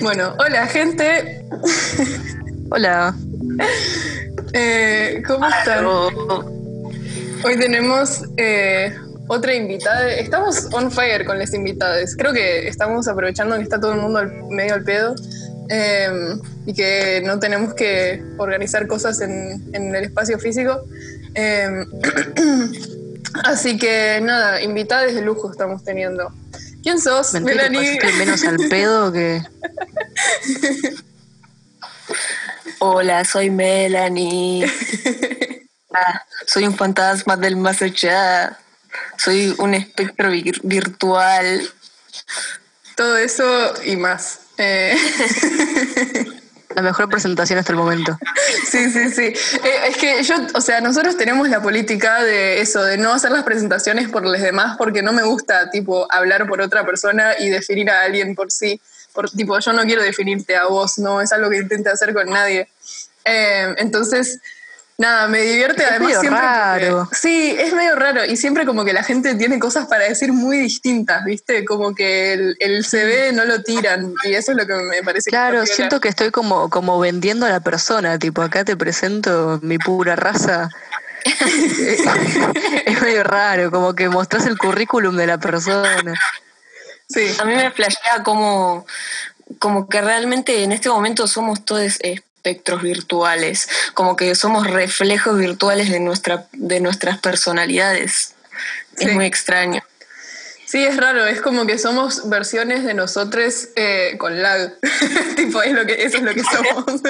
Bueno, hola gente. Hola. Eh, ¿Cómo están? Hoy tenemos eh, otra invitada. Estamos on fire con las invitadas. Creo que estamos aprovechando que está todo el mundo al- medio al pedo eh, y que no tenemos que organizar cosas en, en el espacio físico. Eh, así que nada, invitadas de lujo estamos teniendo. ¿Quién sos? Mentira, Melanie. menos al pedo que. Hola, soy Melanie. Ah, soy un fantasma del más allá. Soy un espectro vir- virtual. Todo eso y más. Eh, La mejor presentación hasta el momento. Sí, sí, sí. Eh, es que yo, o sea, nosotros tenemos la política de eso, de no hacer las presentaciones por los demás, porque no me gusta, tipo, hablar por otra persona y definir a alguien por sí. Por, tipo, yo no quiero definirte a vos, no es algo que intente hacer con nadie. Eh, entonces, nada, me divierte Es además medio siempre. raro. sí, es medio raro y siempre como que la gente tiene cosas para decir muy distintas, ¿viste? Como que el, el CV no lo tiran y eso es lo que me parece que Claro, siento que estoy como, como vendiendo a la persona. Tipo, acá te presento mi pura raza. es medio raro, como que mostrás el currículum de la persona. Sí. A mí me flashea como, como que realmente en este momento somos todos espectros virtuales, como que somos reflejos virtuales de, nuestra, de nuestras personalidades. Sí. Es muy extraño. Sí, es raro, es como que somos versiones de nosotros eh, con lag. tipo, es lo que, eso es lo que somos.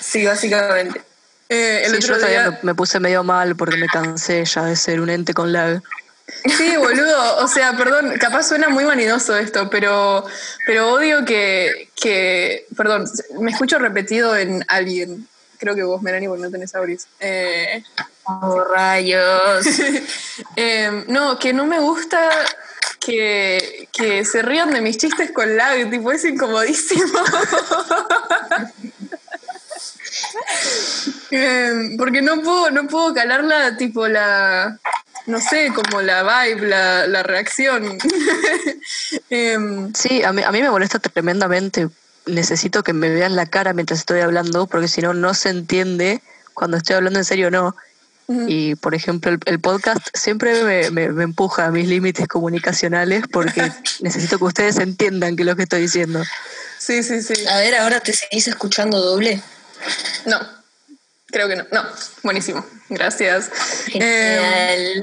Sí, básicamente. Eh, el Sí, otro yo todavía día. me puse medio mal porque me cansé ya de ser un ente con lag. Sí, boludo. O sea, perdón, capaz suena muy vanidoso esto, pero, pero odio que, que. Perdón, me escucho repetido en alguien. Creo que vos, Melanie, porque no tenés auris. Eh, Oh, rayos. eh, no, que no me gusta que, que se rían de mis chistes con lag, tipo, es incomodísimo. Eh, porque no puedo, no puedo calarla, tipo, la. No sé, como la vibe, la, la reacción. Em, Sí, a mí, a mí me molesta tremendamente. Necesito que me vean la cara mientras estoy hablando, porque si no, no se entiende cuando estoy hablando en serio o no. Y, por ejemplo, el, el podcast siempre me, me- me empuja a mis límites comunicacionales porque necesito que ustedes entiendan que es lo que estoy diciendo. sí, sí, sí. A ver, ahora te seguís escuchando doble. No, creo que no. No, buenísimo. Gracias. Em,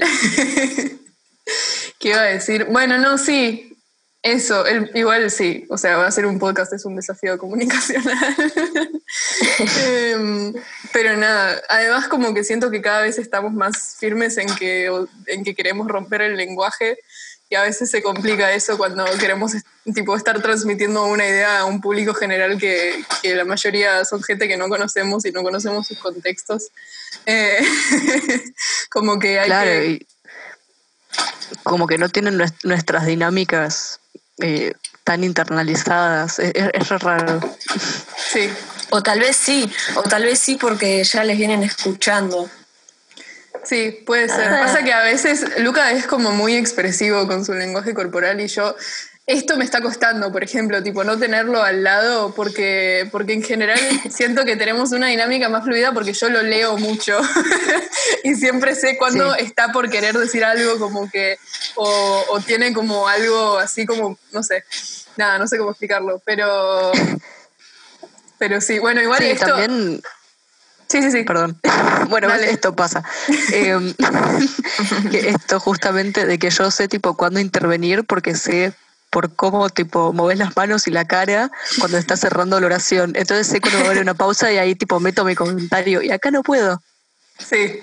Genial. ¿Qué iba a decir? Bueno, no, sí. Eso, el- igual sí. O sea, va a ser un podcast, es un desafío comunicacional. Em, pero nada, además como que siento que cada vez estamos más firmes en que, en que queremos romper el lenguaje y a veces se complica eso cuando queremos tipo, estar transmitiendo una idea a un público general que, que la mayoría son gente que no conocemos y no conocemos sus contextos. Eh, como que hay Claro, que... y como que no tienen nues- nuestras dinámicas eh, tan internalizadas. Es, es- raro. Sí, O tal vez sí, o tal vez sí porque ya les vienen escuchando. Sí, puede ser. Ah. Pasa que a veces Luca es como muy expresivo con su lenguaje corporal y yo esto me está costando, por ejemplo, tipo no tenerlo al lado porque porque en general siento que tenemos una dinámica más fluida porque yo lo leo mucho y siempre sé cuándo Sí. está por querer decir algo como que o, o tiene como algo así como no sé, nada, no sé cómo explicarlo, pero pero sí, bueno, igual Sí, esto también Sí, sí, sí. Perdón. Bueno, Dale. esto pasa. Em, que esto justamente de que yo sé tipo cuándo intervenir porque sé por cómo tipo moves las manos y la cara cuando estás cerrando la oración. Entonces sé cuando va a haber una pausa y ahí tipo meto mi comentario y acá no puedo. Sí.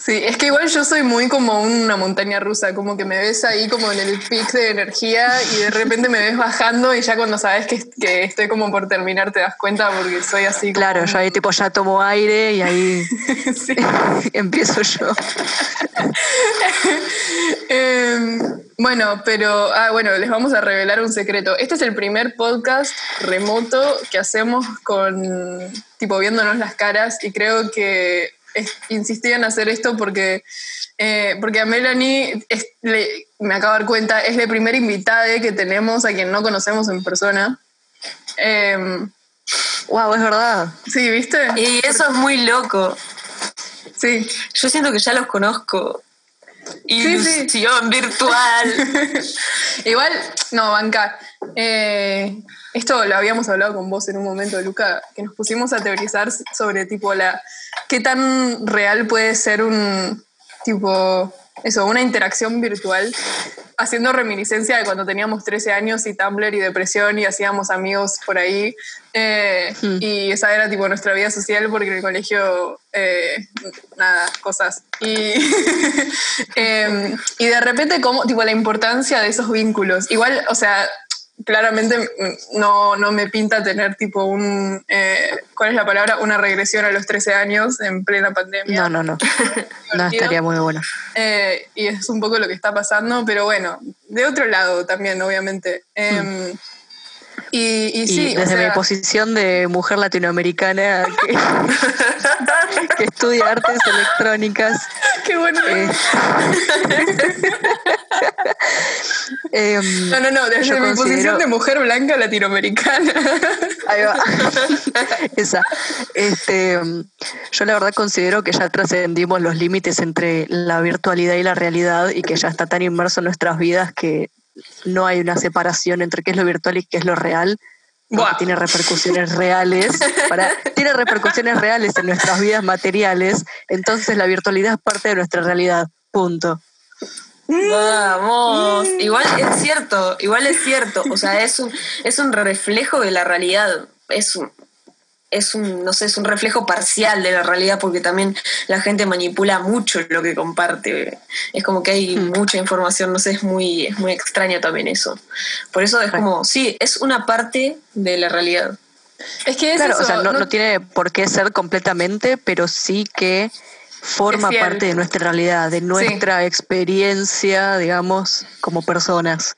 Sí, es que igual yo soy muy como una montaña rusa, como que me ves ahí como en el pic de energía y de repente me ves bajando y ya cuando sabes que, que estoy como por terminar te das cuenta porque soy así. Claro, yo ahí tipo ya tomo aire y ahí empiezo yo. Em, bueno, pero, ah, bueno, les vamos a revelar un secreto. Este es el primer podcast remoto que hacemos con, tipo, viéndonos las caras y creo que insistí en hacer esto porque, eh, porque a Melanie, me acabo de dar cuenta, es la primera invitada que tenemos a quien no conocemos en persona. wow, em, es verdad. Sí, ¿viste? Y eso es muy loco. Sí. Yo siento que ya los conozco. Ilusión virtual. Igual, no, banca. Eh, esto lo habíamos hablado con vos en un momento, Luca, que nos pusimos a teorizar sobre tipo la qué tan real puede ser un tipo eso, una interacción virtual, haciendo reminiscencia de cuando teníamos 13 años y Tumblr y depresión y hacíamos amigos por ahí. Eh, hmm. Y esa era tipo nuestra vida social porque en el colegio, eh, nada, cosas. Y, em, y de repente, como, tipo, la importancia de esos vínculos. Igual, o sea, claramente no, no, me pinta tener tipo un, eh, ¿cuál es la palabra? Una regresión a los 13 años en plena pandemia. No, no, no. no estaría muy bueno. Eh, y es un poco lo que está pasando, pero bueno, de otro lado también, obviamente. Em, y, sí, desde mi posición de mujer latinoamericana que, estudia artes electrónicas. Qué bueno. Eh, em, no, no, no, desde mi posición de mujer blanca latinoamericana. Ahí va. Esa. Este, yo la verdad considero que ya trascendimos los límites entre la virtualidad y la realidad y que ya está tan inmerso en nuestras vidas que no hay una separación entre qué es lo virtual y qué es lo real. Tiene repercusiones reales, para, tiene repercusiones reales en nuestras vidas materiales, entonces la virtualidad es parte de nuestra realidad. Punto. Vamos, igual es cierto, igual es cierto, o sea, es un, es un reflejo de la realidad, es un, es un, no sé, es un reflejo parcial de la realidad porque también la gente manipula mucho lo que comparte. Es como que hay hmm. mucha información, no sé, es muy, es muy extraño también eso. Por eso es como, sí, es una parte de la realidad. Es que es o sea, no, tiene por qué ser completamente, pero sí que forma parte de nuestra realidad, de nuestra experiencia, digamos, como personas.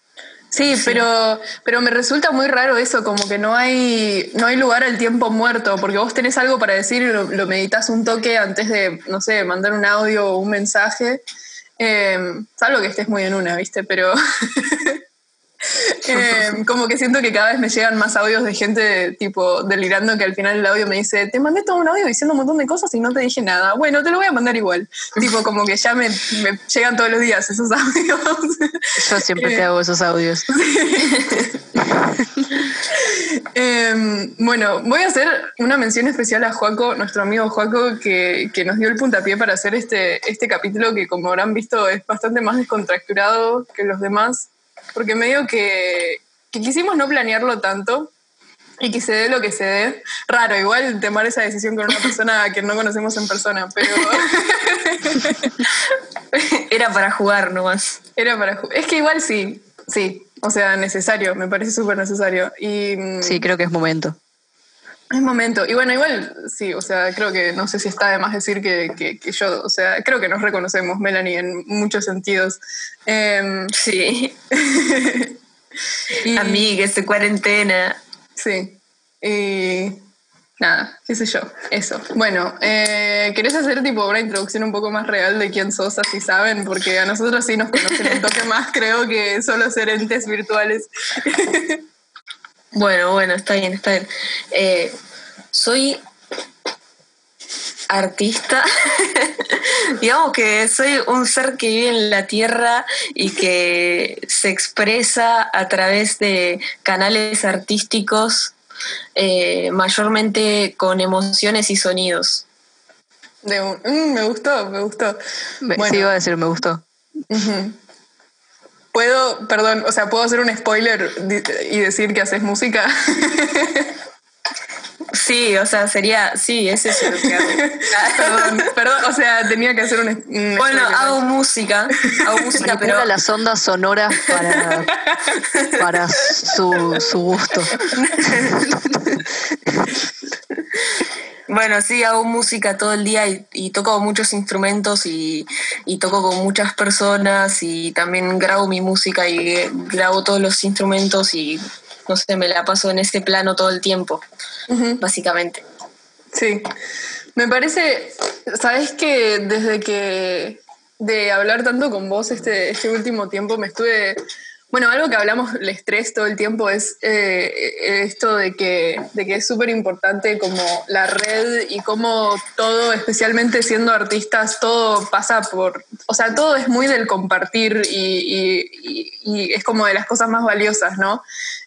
Sí, pero, pero me resulta muy raro eso, como que no hay, no hay lugar al tiempo muerto, porque vos tenés algo para decir y lo, meditas un toque antes de, no sé, mandar un audio o un mensaje. Eh, salvo que estés muy en una, ¿viste? Pero Eh, como que siento que cada vez me llegan más audios de gente tipo delirando que al final el audio me dice, te mandé todo un audio diciendo un montón de cosas y no te dije nada. Bueno, te lo voy a mandar igual. tipo como que ya me, llegan todos los días esos audios. Yo siempre te hago esos audios. Em, bueno, voy a hacer una mención especial a Joaco, nuestro amigo Joaco, que, que, nos dio el puntapié para hacer este, este capítulo que como habrán visto es bastante más descontracturado que los demás porque medio que, que quisimos no planearlo tanto y que se dé lo que se dé. Raro, igual tomar esa decisión con una persona que no conocemos en persona, pero... Era para jugar nomás. Era para jugar. Es que igual sí, sí. O sea, necesario, me parece súper necesario. Y, mm, sí, creo que es momento. Es momento. Y bueno, igual, sí, o sea, creo que no sé si está de más decir que, que, yo, o sea, creo que nos reconocemos, Melanie, en muchos sentidos. Em, sí. y, Amigues de cuarentena. Sí. Y nada, qué sé yo, eso. Bueno, eh, ¿querés hacer tipo una introducción un poco más real de quién sos, así saben? Porque a nosotros sí nos conocen un toque más, creo, que solo ser entes virtuales. Bueno, bueno, está bien, está bien. Eh, soy artista. Digamos que soy un ser que vive en la tierra y que se expresa a través de canales artísticos, eh, mayormente con emociones y sonidos. Mm, me gustó, me gustó. Sí, iba a decir, me gustó. Puedo, perdón, o sea, ¿puedo hacer un spoiler y decir que haces música? Sí, o sea, sería, sí, es lo que hago. perdón, perdón, o sea, tenía que hacer un... un bueno, hago música, hago música, pero... las ondas sonoras para, para su, su gusto. Bueno, sí, hago música todo el día y, toco muchos instrumentos y, toco con muchas personas y también grabo mi música y grabo todos los instrumentos y no sé, me la paso en ese plano todo el tiempo, básicamente. Sí, me parece, sabes que desde que de hablar tanto con vos este, este último tiempo me estuve bueno, algo que hablamos el estrés todo el tiempo es eh, esto de que, de que es súper importante como la red y cómo todo, especialmente siendo artistas, todo pasa por, o sea, todo es muy del compartir y, es como de las cosas más valiosas, ¿no?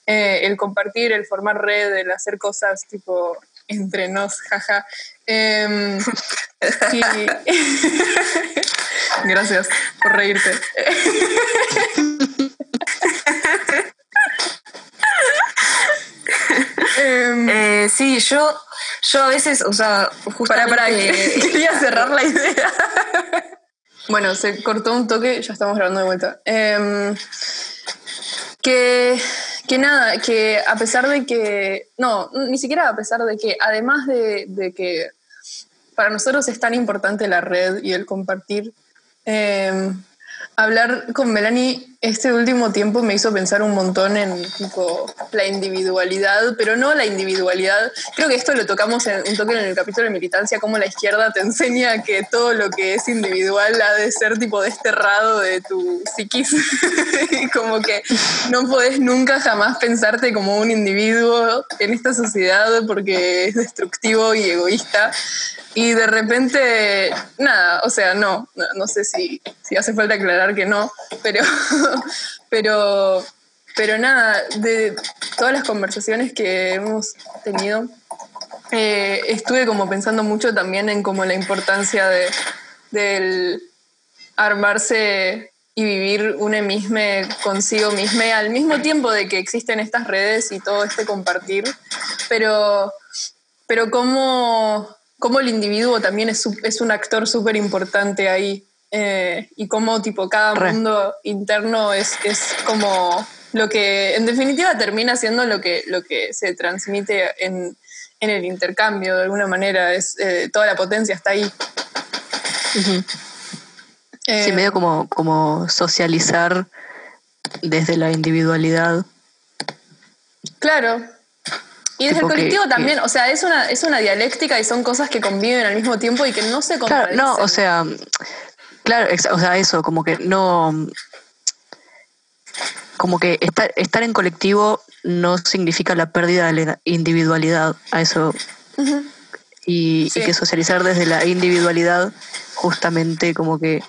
Eh, el compartir, el formar red, el hacer cosas tipo entre nos, jaja. Em, Gracias por reírte. eh, sí, yo, yo a veces, o sea, justo para, para, quería cerrar la idea. bueno, se cortó un toque, ya estamos grabando de vuelta. Em, que, que nada, que a pesar de que, no, ni siquiera a pesar de que, además de, de que para nosotros es tan importante la red y el compartir, eh, hablar con Melanie este último tiempo me hizo pensar un montón en la individualidad, pero no la individualidad. Creo que esto lo tocamos en un toque en el capítulo de militancia, cómo la izquierda te enseña que todo lo que es individual ha de ser tipo desterrado de tu psiquis. como que no podés nunca jamás pensarte como un individuo en esta sociedad porque es destructivo y egoísta. Y de repente, nada, o sea, no, no, sé si, si hace falta aclarar que no, pero pero, pero nada, de todas las conversaciones que hemos tenido, eh, estuve como pensando mucho también en como la importancia de, del armarse y vivir un mismo consigo mismo al mismo tiempo de que existen estas redes y todo este compartir, pero, pero como, como el individuo también es, es un actor súper importante ahí eh, y cómo tipo cada mundo interno es, es como lo que en definitiva termina siendo lo que, lo que se transmite en, en el intercambio de alguna manera, es, eh, toda la potencia está ahí. sí, eh, medio como, como socializar desde la individualidad. Claro, y desde el colectivo también, o sea, es una, es una dialéctica y son cosas que conviven al mismo tiempo y que no se contradicen. no, o sea, Claro, o sea, eso, como que no. Como que estar, estar en colectivo no significa la pérdida de la individualidad, a eso. y, que socializar desde la individualidad justamente como que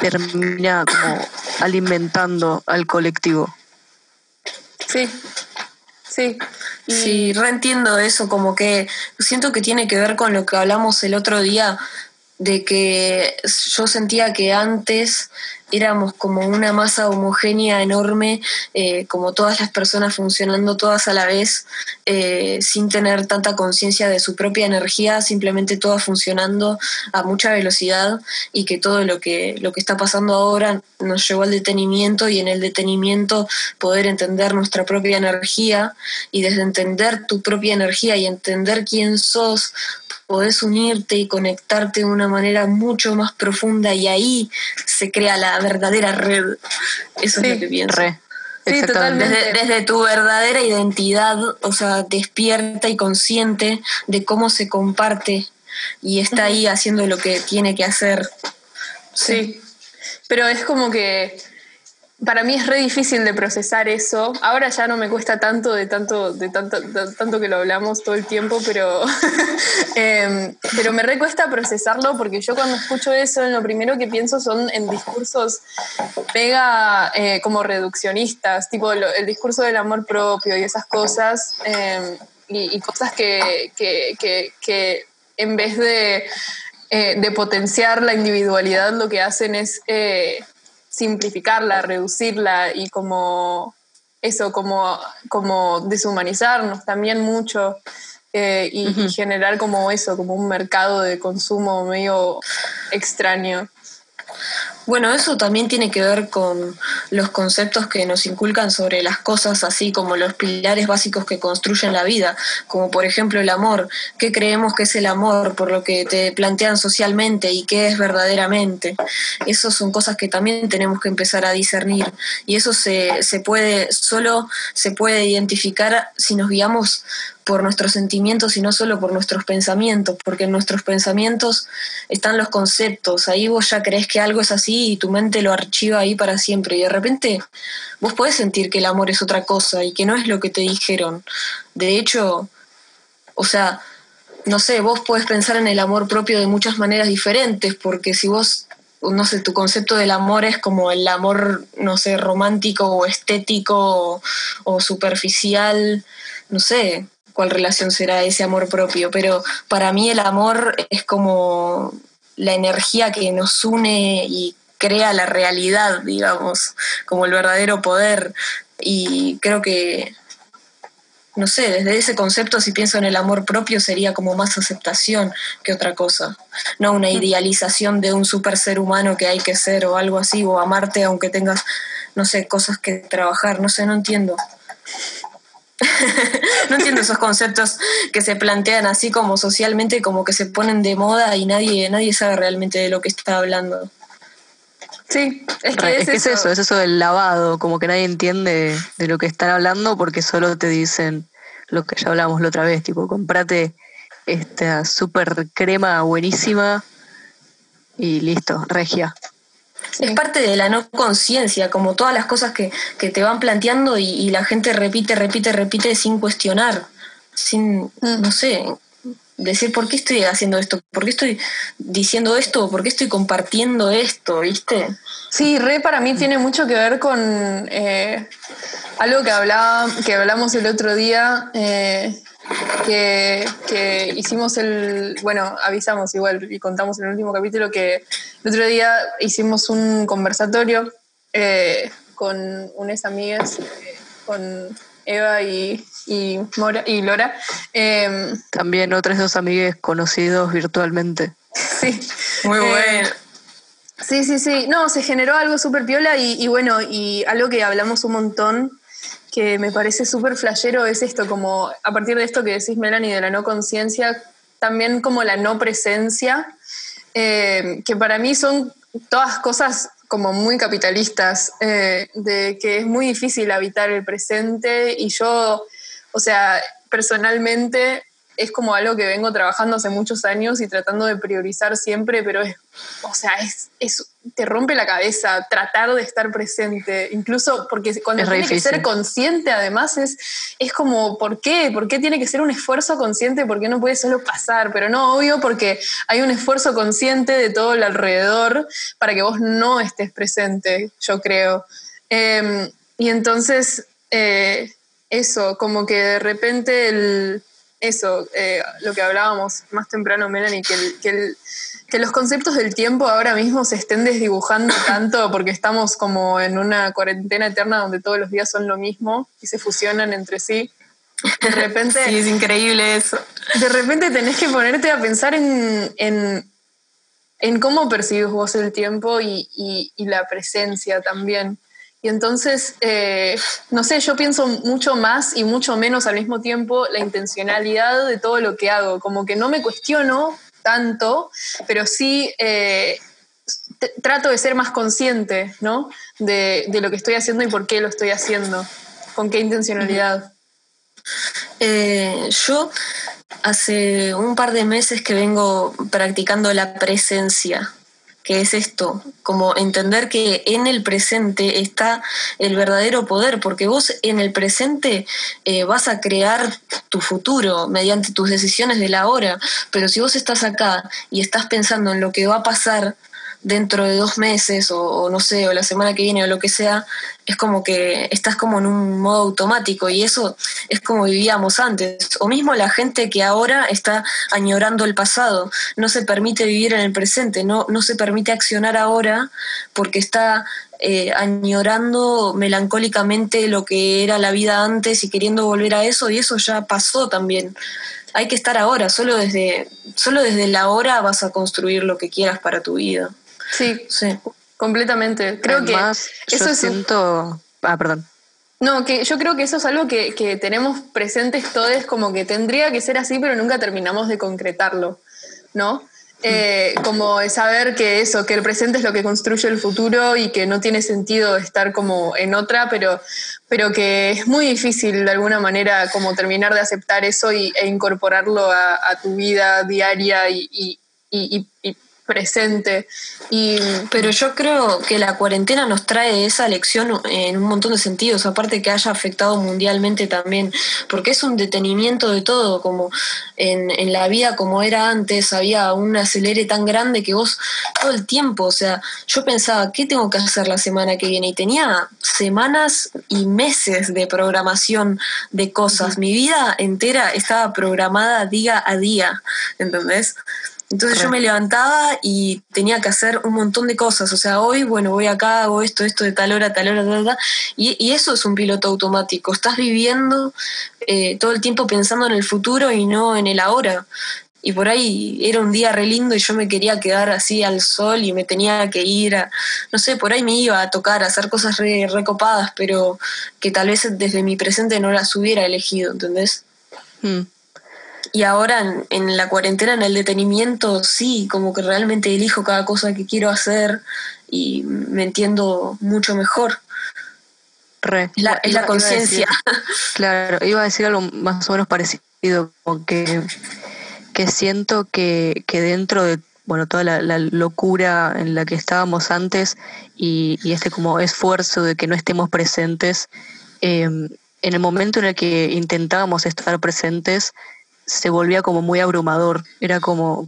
termina como alimentando al colectivo. Sí, sí. Sí, reentiendo eso, como que siento que tiene que ver con lo que hablamos el otro día de que yo sentía que antes éramos como una masa homogénea enorme, eh, como todas las personas funcionando todas a la vez, eh, sin tener tanta conciencia de su propia energía, simplemente todas funcionando a mucha velocidad y que todo lo que, lo que está pasando ahora nos llevó al detenimiento y en el detenimiento poder entender nuestra propia energía y desde entender tu propia energía y entender quién sos, podés unirte y conectarte de una manera mucho más profunda y ahí se crea la verdadera red. Eso es lo que pienso. Desde, desde, tu verdadera identidad, o sea, despierta y consciente de cómo se comparte y está ahí haciendo lo que tiene que hacer. sí. Pero es como que para mí es re difícil de procesar eso. Ahora ya no me cuesta tanto de tanto, de tanto, tanto que lo hablamos todo el tiempo, pero, em, pero me recuesta procesarlo porque yo cuando escucho eso, lo primero que pienso son en discursos pega eh, como reduccionistas, tipo el discurso del amor propio y esas cosas, em, y, cosas que, que, en vez de, eh, de potenciar la individualidad, lo que hacen es eh, simplificarla, reducirla y como eso, como, como deshumanizarnos también mucho. eh, y, generar como eso, como un mercado de consumo medio extraño. Bueno, eso también tiene que ver con los conceptos que nos inculcan sobre las cosas, así como los pilares básicos que construyen la vida, como por ejemplo el amor. ¿Qué creemos que es el amor por lo que te plantean socialmente y qué es verdaderamente? Esas son cosas que también tenemos que empezar a discernir y eso se, se puede, solo se puede identificar si nos guiamos por nuestros sentimientos y no solo por nuestros pensamientos, porque en nuestros pensamientos están los conceptos, ahí vos ya crees que algo es así y tu mente lo archiva ahí para siempre y de repente vos podés sentir que el amor es otra cosa y que no es lo que te dijeron. De hecho, o sea, no sé, vos podés pensar en el amor propio de muchas maneras diferentes, porque si vos no sé, tu concepto del amor es como el amor, no sé, romántico o estético o, o superficial, no sé, cuál relación será ese amor propio, pero para mí el amor es como la energía que nos une y crea la realidad, digamos, como el verdadero poder. Y creo que, no sé, desde ese concepto, si pienso en el amor propio, sería como más aceptación que otra cosa. No una idealización de un super ser humano que hay que ser o algo así, o amarte aunque tengas, no sé, cosas que trabajar, no sé, no entiendo. no entiendo esos conceptos que se plantean así como socialmente, como que se ponen de moda y nadie, nadie sabe realmente de lo que está hablando. Sí, es que, es, eso. es eso del lavado, como que nadie entiende de lo que están hablando porque solo te dicen lo que ya hablamos la otra vez, tipo, comprate esta super crema buenísima y listo, regia. Es parte de la no conciencia, como todas las cosas que, te van planteando y, la gente repite, repite, repite sin cuestionar, sin, mm. no sé, decir por qué estoy haciendo esto, por qué estoy diciendo esto, por qué estoy compartiendo esto, ¿viste? Sí, re para mí tiene mucho que ver con eh, algo que, hablaba, que hablamos el otro día, eh, que, hicimos el, bueno, avisamos igual y contamos en el último capítulo que el otro día hicimos un conversatorio eh, con unas amigas, eh, con Eva y, y, Mora, y Lora. Em, También otros dos amigues conocidos virtualmente. Sí. Muy eh, bueno. Sí, sí, sí. No, se generó algo súper piola y, y, bueno, y algo que hablamos un montón que me parece súper flashero es esto, como a partir de esto que decís, Melanie, de la no conciencia, también como la no presencia, eh, que para mí son todas cosas como muy capitalistas, eh, de que es muy difícil habitar el presente y yo, o sea, personalmente es como algo que vengo trabajando hace muchos años y tratando de priorizar siempre, pero es, o sea, es, es te rompe la cabeza tratar de estar presente, incluso porque cuando tiene que ser consciente además es, es como, ¿por qué? ¿Por qué tiene que ser un esfuerzo consciente? ¿Por qué no puede solo pasar? Pero no, obvio, porque hay un esfuerzo consciente de todo el alrededor para que vos no estés presente, yo creo. Em, y entonces, eh, eso, como que de repente el eso, eh, lo que hablábamos más temprano, Melanie, que, que, que, los conceptos del tiempo ahora mismo se estén desdibujando tanto porque estamos como en una cuarentena eterna donde todos los días son lo mismo y se fusionan entre sí. De repente. sí, es increíble eso. De repente tenés que ponerte a pensar en, en, en cómo percibes vos el tiempo y, y, y la presencia también. Y entonces, eh, no sé, yo pienso mucho más y mucho menos al mismo tiempo la intencionalidad de todo lo que hago. Como que no me cuestiono tanto, pero sí eh, trato de ser más consciente, ¿no? De, lo que estoy haciendo y por qué lo estoy haciendo, con qué intencionalidad. Eh, yo hace un par de meses que vengo practicando la presencia que es esto, como entender que en el presente está el verdadero poder, porque vos en el presente eh, vas a crear tu futuro mediante tus decisiones de la hora, pero si vos estás acá y estás pensando en lo que va a pasar dentro de dos meses o, no sé, o la semana que viene o lo que sea, es como que estás como en un modo automático y eso es como vivíamos antes. O mismo la gente que ahora está añorando el pasado, no se permite vivir en el presente, no, no se permite accionar ahora porque está eh, añorando melancólicamente lo que era la vida antes y queriendo volver a eso y eso ya pasó también. hay que estar ahora, solo desde, solo desde la hora vas a construir lo que quieras para tu vida. Sí, sí. completamente. Creo que eso yo siento... Ah, perdón. No, que yo creo que eso es algo que, que tenemos presentes todos, como que tendría que ser así, pero nunca terminamos de concretarlo, ¿no? Eh, como saber que eso, que el presente es lo que construye el futuro y que no tiene sentido estar como en otra, pero, pero que es muy difícil de alguna manera como terminar de aceptar eso y, e incorporarlo a, tu vida diaria y, y presente. Y, pero yo creo que la cuarentena nos trae esa lección en un montón de sentidos, aparte que haya afectado mundialmente también, porque es un detenimiento de todo, como en, en la vida como era antes, había un acelere tan grande que vos todo el tiempo, o sea, yo pensaba, ¿qué tengo que hacer la semana que viene? Y tenía semanas y meses de programación de cosas, mi vida entera estaba programada día a día, ¿entendés? Entonces yo me levantaba y tenía que hacer un montón de cosas. O sea, hoy, bueno, voy acá, hago esto, esto de tal hora, tal hora, tal hora. Y, y eso es un piloto automático. Estás viviendo eh, todo el tiempo pensando en el futuro y no en el ahora. Y por ahí era un día re lindo y yo me quería quedar así al sol y me tenía que ir a, no sé, por ahí me iba a tocar, a hacer cosas re, recopadas, pero que tal vez desde mi presente no las hubiera elegido, ¿entendés? Mm. Y ahora en, la cuarentena, en el detenimiento, sí, como que realmente elijo cada cosa que quiero hacer y me entiendo mucho mejor. Re. Es la, conciencia. Claro, iba a decir algo más o menos parecido, como que, que siento que, que dentro de bueno, toda la, locura en la que estábamos antes y, este como esfuerzo de que no estemos presentes, eh, en el momento en el que intentábamos estar presentes, se volvía como muy abrumador. Era como,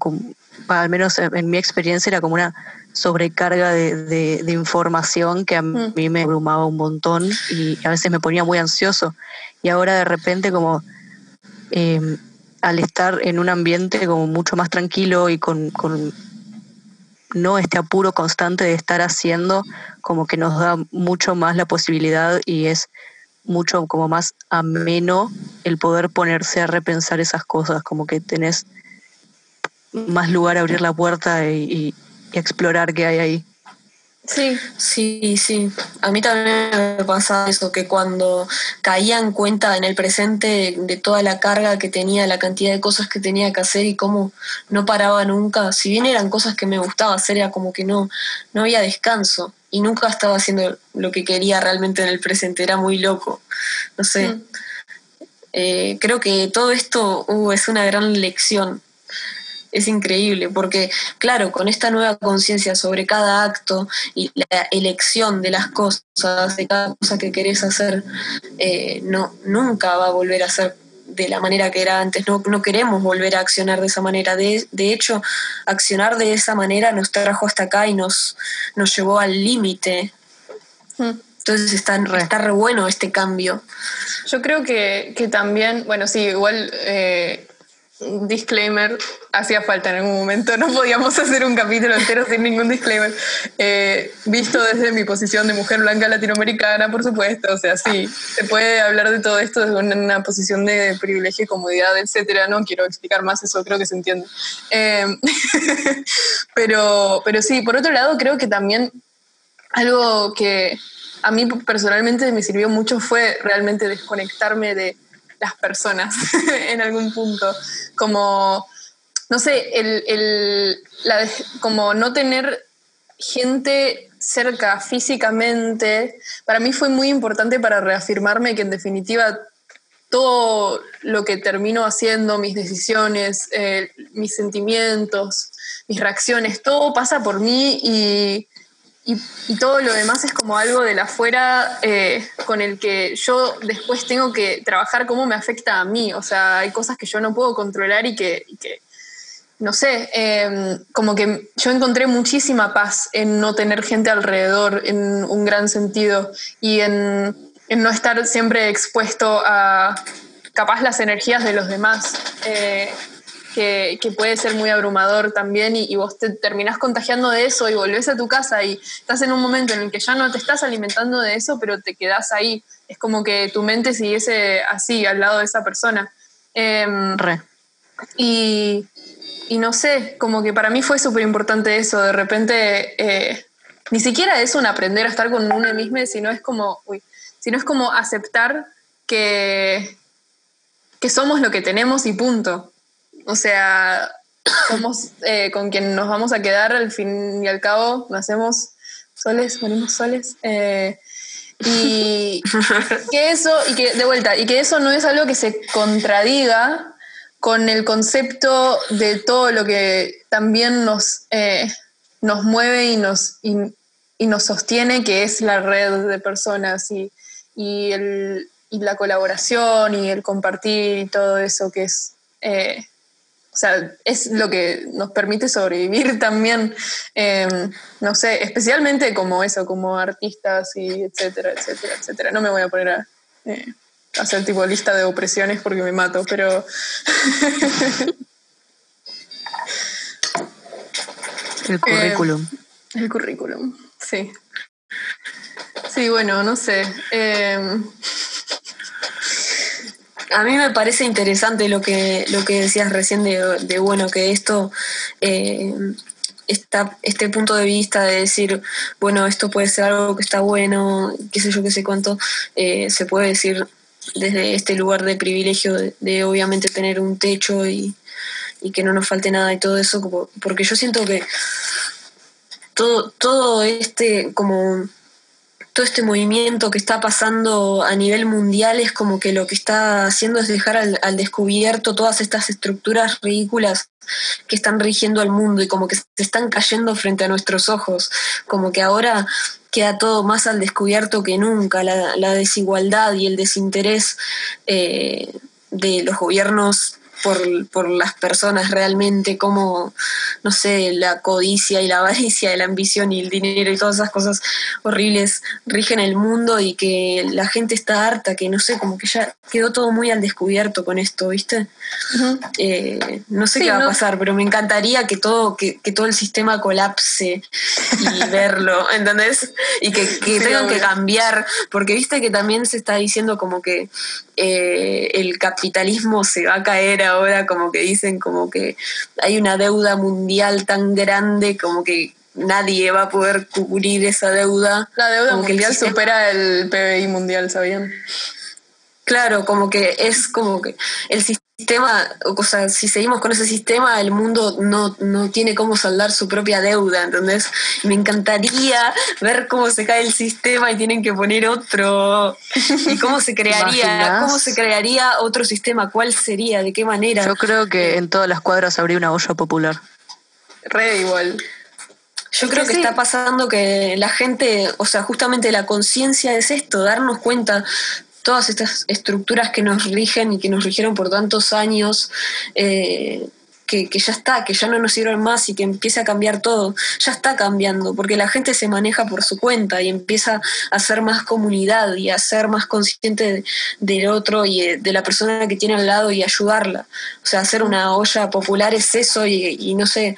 al menos en, mi experiencia, era como una sobrecarga de, información que a mm. mí me abrumaba un montón y a veces me ponía muy ansioso. Y ahora de repente como em, al estar en un ambiente como mucho más tranquilo y con, con no este apuro constante de estar haciendo, como que nos da mucho más la posibilidad y es mucho como más ameno el poder ponerse a repensar esas cosas, como que tenés más lugar a abrir la puerta y, explorar qué hay ahí. Sí, sí, sí. A mí también me pasa eso, que cuando caía en cuenta en el presente de, toda la carga que tenía, la cantidad de cosas que tenía que hacer y cómo no paraba nunca, si bien eran cosas que me gustaba hacer, era como que no, no había descanso y nunca estaba haciendo lo que quería realmente en el presente, era muy loco, no sé. Mm. Eh, creo que todo esto uh, es una gran lección, es increíble, porque claro, con esta nueva conciencia sobre cada acto y la elección de las cosas, de cada cosa que querés hacer, eh, no, nunca va a volver a ser de la manera que era antes. No, no queremos volver a accionar de esa manera. De, de, hecho, accionar de esa manera nos trajo hasta acá y nos, nos llevó al límite. Mm. Entonces está, está re bueno este cambio. Yo creo que, que también, bueno, sí, igual eh, disclaimer, hacía falta en algún momento, no podíamos hacer un capítulo entero sin ningún disclaimer, eh, visto desde mi posición de mujer blanca latinoamericana, por supuesto, o sea, sí, se puede hablar de todo esto desde una, posición de privilegio, comodidad, etcétera, no quiero explicar más eso, creo que se entiende. Eh, pero, pero sí, por otro lado, creo que también algo que a mí personalmente me sirvió mucho fue realmente desconectarme de las personas en algún punto. Como, no sé, el, como no tener gente cerca físicamente, para mí fue muy importante para reafirmarme que en definitiva todo lo que termino haciendo, mis decisiones, eh, mis sentimientos, mis reacciones, todo pasa por mí y y, todo lo demás es como algo de la afuera eh, con el que yo después tengo que trabajar cómo me afecta a mí. O sea, hay cosas que yo no puedo controlar y que, no sé, em, como que yo encontré muchísima paz en no tener gente alrededor en un gran sentido y en, no estar siempre expuesto a capaz las energías de los demás. Eh, que, puede ser muy abrumador también y, vos te terminás contagiando de eso y volvés a tu casa y estás en un momento en el que ya no te estás alimentando de eso, pero te quedás ahí. Es como que tu mente siguiese así, al lado de esa persona. Em, Re. Y, y, no sé, como que para mí fue súper importante eso. De repente, eh, ni siquiera es un aprender a estar con uno mismo, sino es como, uy, sino es como aceptar que, que somos lo que tenemos y punto. O sea, somos eh, con quien nos vamos a quedar al fin y al cabo, nacemos soles, morimos soles. Eh, y que eso, y que de vuelta, y que eso no es algo que se contradiga con el concepto de todo lo que también nos, eh, nos mueve y nos, y, nos sostiene, que es la red de personas y, y, el, y, la colaboración y el compartir y todo eso que es eh, o sea, es lo que nos permite sobrevivir también, em, no sé, especialmente como eso, como artistas y etcétera, etcétera, etcétera. No me voy a poner a eh, hacer tipo lista de opresiones porque me mato, pero... el currículum. Em, el currículum, sí. Sí, bueno, no sé. A mí me parece interesante lo que, lo que decías recién de, bueno, que esto, eh, este punto de vista de decir, bueno, esto puede ser algo que está bueno, qué sé yo, qué sé cuánto, eh, se puede decir desde este lugar de privilegio de, obviamente tener un techo y, y, que no nos falte nada y todo eso, porque yo siento que todo, todo este como todo este movimiento que está pasando a nivel mundial es como que lo que está haciendo es dejar al, descubierto todas estas estructuras ridículas que están rigiendo al mundo y como que se están cayendo frente a nuestros ojos, como que ahora queda todo más al descubierto que nunca, la, desigualdad y el desinterés eh, de los gobiernos por, por las personas realmente, como, no sé, la codicia y la avaricia y la ambición y el dinero y todas esas cosas horribles rigen el mundo y que la gente está harta, que no sé, como que ya quedó todo muy al descubierto con esto, ¿viste? Eh, no sé qué va a pasar, pero me encantaría que todo, que, que todo el sistema colapse y verlo, ¿entendés? Y que, que tengan que cambiar, porque viste que también se está diciendo como que eh, el capitalismo se va a caer ahora, como que dicen como que hay una deuda mundial tan grande como que nadie va a poder cubrir esa deuda. La deuda mundial supera el PBI mundial, ¿sabían? Claro, como que es como que el sistema, o sea, si seguimos con ese sistema, el mundo no, no tiene cómo saldar su propia deuda, ¿entendés? Me encantaría ver cómo se cae el sistema y tienen que poner otro. ¿Y cómo se crearía? ¿Cómo se crearía otro sistema? ¿Cuál sería? ¿De qué manera? Yo creo que en todas las cuadras habría una olla popular. Re igual. Yo creo que está pasando que la gente, o sea, justamente la conciencia es esto, darnos cuenta todas estas estructuras que nos rigen y que nos rigieron por tantos años, eh, que, ya está, que ya no nos sirven más y que empiece a cambiar todo. Ya está cambiando, porque la gente se maneja por su cuenta y empieza a ser más comunidad y a ser más consciente del otro y de la persona que tiene al lado y ayudarla. O sea, hacer una olla popular es eso y, y no sé,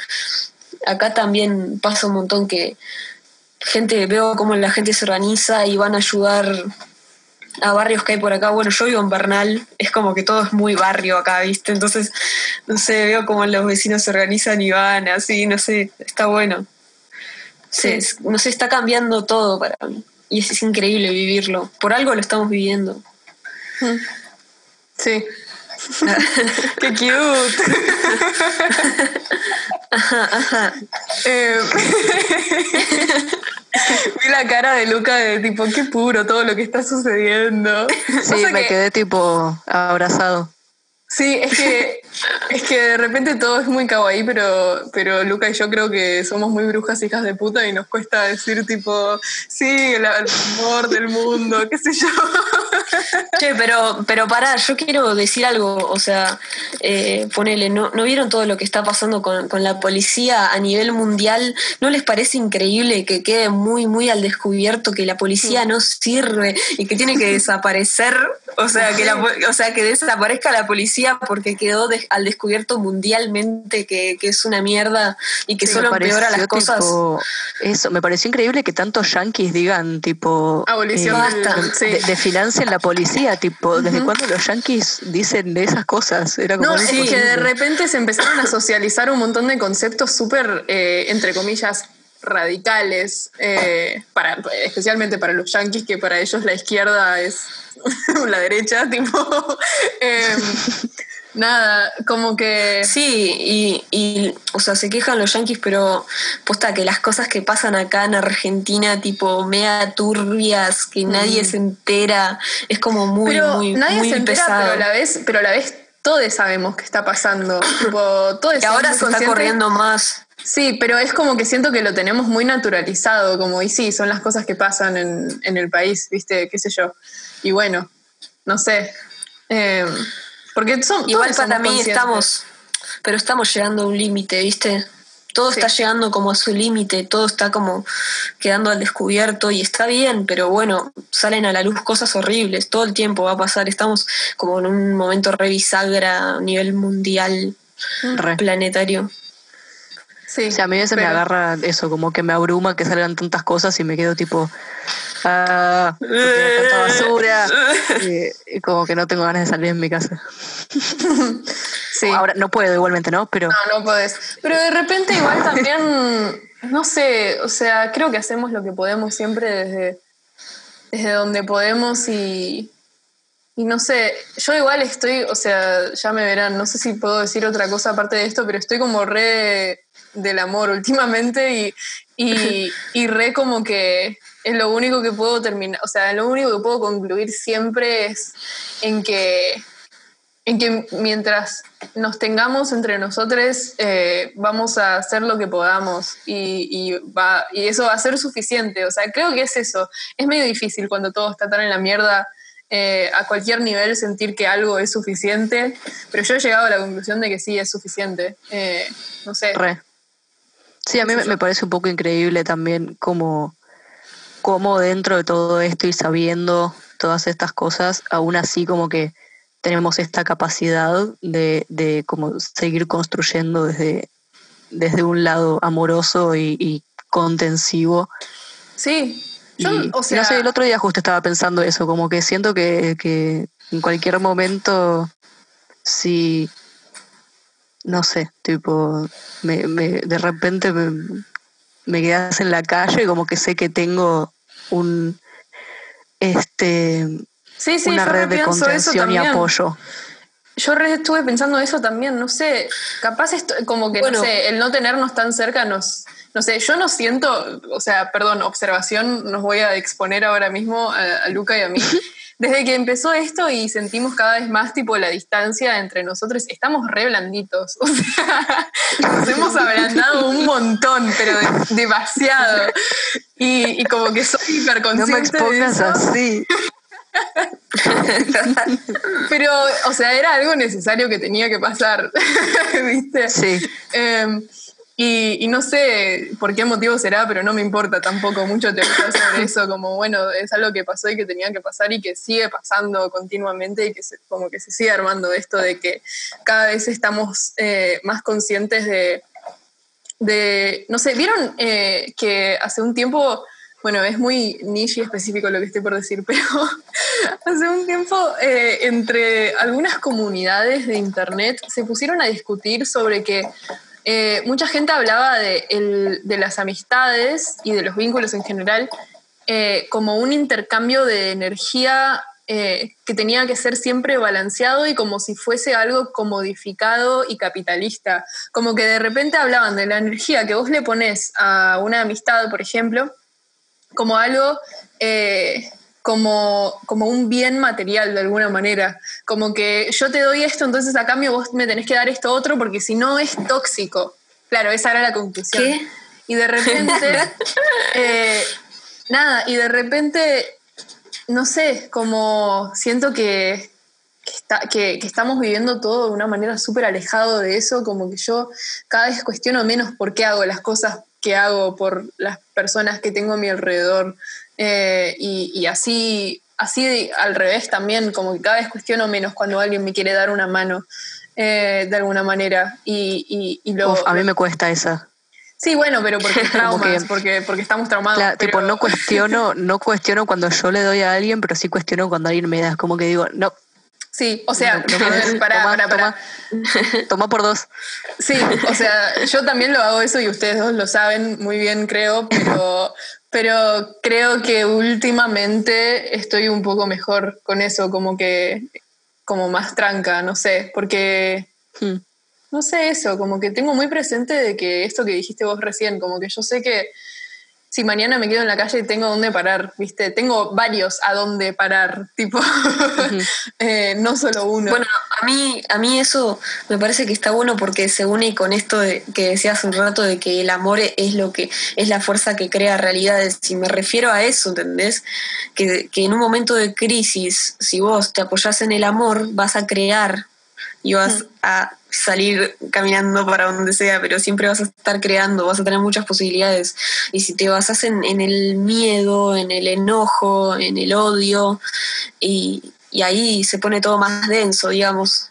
acá también pasa un montón que gente, veo cómo la gente se organiza y van a ayudar a barrios que hay por acá. Bueno, yo vivo en Bernal, es como que todo es muy barrio acá, ¿viste? Entonces, no sé, veo cómo los vecinos se organizan y van así, no sé, está bueno. Sí. no sé, está cambiando todo para mí. Y es, increíble vivirlo. Por algo lo estamos viviendo. Sí. ¡Qué cute! ajá, ajá. Eh, Vi la cara de Luca de tipo, qué puro todo lo que está sucediendo. Sí, me quedé tipo abrazado. Sí, es que, es que de repente todo es muy kawaii, pero, pero Luca y yo creo que somos muy brujas hijas de puta y nos cuesta decir tipo, sí, el, amor del mundo, qué sé yo. Che, pero, pero pará, yo quiero decir algo, o sea, eh, ponele, ¿no, ¿no vieron todo lo que está pasando con, con la policía a nivel mundial? ¿No les parece increíble que quede muy, muy al descubierto que la policía no sirve y que tiene que desaparecer? O sea, que la, o sea, que desaparezca la policía porque quedó al descubierto mundialmente que, es una mierda y que solo empeora las cosas. eso, me pareció increíble que tantos yanquis digan, tipo. Abolición eh, de, financia en la policía, tipo, ¿desde cuándo los yanquis dicen esas cosas? Era como no, es que de repente se empezaron a socializar un montón de conceptos súper, eh, entre comillas, radicales, eh, para, especialmente para los yanquis, que para ellos la izquierda es la derecha, tipo. Em, nada, como que. Sí, y, o sea, se quejan los yanquis, pero posta que las cosas que pasan acá en Argentina, tipo mea turbias, que nadie se entera, es como muy, pero muy, nadie se entera, Pero a la vez, pero a la vez todos sabemos que está pasando. tipo, todos que ahora se está corriendo más. Sí, pero es como que siento que lo tenemos muy naturalizado, como, y sí, son las cosas que pasan en, en el país, ¿viste? ¿Qué sé yo? Y bueno, no sé. Eh, porque son, Igual para mí estamos, pero estamos llegando a un límite, ¿viste? Todo está llegando como a su límite, todo está como quedando al descubierto y está bien, pero bueno, salen a la luz cosas horribles, todo el tiempo va a pasar, estamos como en un momento revisagra a nivel mundial, planetario. Sí, a mí a veces me agarra eso, como que me abruma que salgan tantas cosas y me quedo tipo, ah, tanta basura. y, como que no tengo ganas de salir en mi casa. sí. Ahora no puedo igualmente, ¿no? Pero... No, no puedes. Pero de repente igual también, no sé, o sea, creo que hacemos lo que podemos siempre desde, desde donde podemos y, y no sé, yo igual estoy, o sea, ya me verán, no sé si puedo decir otra cosa aparte de esto, pero estoy como re del amor últimamente y, y, re como que es lo único que puedo terminar, o sea, lo único que puedo concluir siempre es en que, en que mientras nos tengamos entre nosotros, eh, vamos a hacer lo que podamos y, y, va, y eso va a ser suficiente. O sea, creo que es eso. Es medio difícil cuando todo está tan en la mierda. Eh, a cualquier nivel sentir que algo es suficiente, pero yo he llegado a la conclusión de que sí es suficiente. Eh, no sé. Sí, a mí me parece un poco increíble también cómo, cómo dentro de todo esto y sabiendo todas estas cosas, aún así como que tenemos esta capacidad de, de como seguir construyendo desde, desde un lado amoroso y, contensivo. Sí, yo, o sea, no sé, el otro día justo estaba pensando eso, como que siento que, que en cualquier momento, si no sé, tipo, me, me, de repente me, me quedas en la calle y como que sé que tengo un, este, una red de contención y apoyo. Yo estuve pensando eso también, no sé, capaz esto, como que, no sé, el no tenernos tan cerca nos, no sé, yo no siento, o sea, perdón, observación, nos voy a exponer ahora mismo a, a Luca y a mí. desde que empezó esto y sentimos cada vez más tipo la distancia entre nosotros, estamos re blanditos. O sea, nos hemos ablandado un montón, pero demasiado. Y, como que soy hiperconsciente. No me expongas así. pero, o sea, era algo necesario que tenía que pasar, ¿viste? Sí. Em, y, no sé por qué motivo será, pero no me importa tampoco mucho teorizar sobre eso, como bueno, es algo que pasó y que tenía que pasar y que sigue pasando continuamente y que como que se sigue armando esto de que cada vez estamos eh, más conscientes de, de, no sé, vieron eh, que hace un tiempo, bueno, es muy niche y específico lo que estoy por decir, pero hace un tiempo eh, entre algunas comunidades de Internet se pusieron a discutir sobre que eh, mucha gente hablaba de, las amistades y de los vínculos en general eh, como un intercambio de energía eh, que tenía que ser siempre balanceado y como si fuese algo comodificado y capitalista. Como que de repente hablaban de la energía que vos le pones a una amistad, por ejemplo, como algo como, como un bien material de alguna manera. Como que yo te doy esto, entonces a cambio vos me tenés que dar esto otro porque si no es tóxico. Claro, esa era la conclusión. ¿Qué? Y de repente, eh, nada, y de repente, no sé, como siento que, que, que, estamos viviendo todo de una manera súper alejado de eso, como que yo cada vez cuestiono menos por qué hago las cosas que hago por las personas que tengo a mi alrededor. Eh, y, así, así al revés también, como que cada vez cuestiono menos cuando alguien me quiere dar una mano. eh, de alguna manera. Y, y, a mí me cuesta esa. Sí, bueno, pero porque traumas, porque, porque estamos traumados. Tipo, no cuestiono, no cuestiono cuando yo le doy a alguien, pero sí cuestiono cuando alguien me da. Como que digo, no. Sí, o sea, para, para, Toma, por dos. Sí, o sea, yo también lo hago eso y ustedes dos lo saben muy bien, creo, pero, pero creo que últimamente estoy un poco mejor con eso, como que, como más tranca, no sé, porque hmm. no sé eso, como que tengo muy presente de que esto que dijiste vos recién, como que yo sé que si mañana me quedo en la calle tengo dónde parar, ¿viste? Tengo varios a dónde parar, tipo, eh, no solo uno. Bueno, a mí, a mí eso me parece que está bueno porque se une con esto que decías un rato de que el amor es lo que es la fuerza que crea realidades. Y me refiero a eso, ¿entendés? Que, que en un momento de crisis, si vos te apoyás en el amor, vas a crear y vas mm. a salir caminando para donde sea, pero siempre vas a estar creando, vas a tener muchas posibilidades. Y si te basas en, el miedo, en el enojo, en el odio, y, ahí se pone todo más denso, digamos.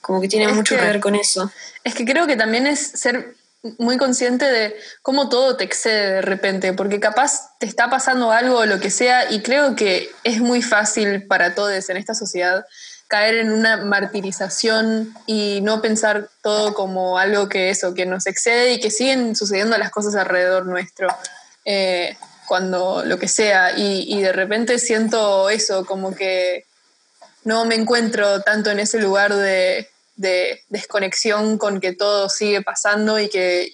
Como que tiene mucho que, ver con eso. Es que creo que también es ser muy consciente de cómo todo te excede de repente, porque capaz te está pasando algo o lo que sea, y creo que es muy fácil para todos en esta sociedad caer en una martirización y no pensar todo como algo que eso, que nos excede y que siguen sucediendo las cosas alrededor nuestro, eh, cuando lo que sea. Y, de repente siento eso, como que no me encuentro tanto en ese lugar de, desconexión con que todo sigue pasando y que,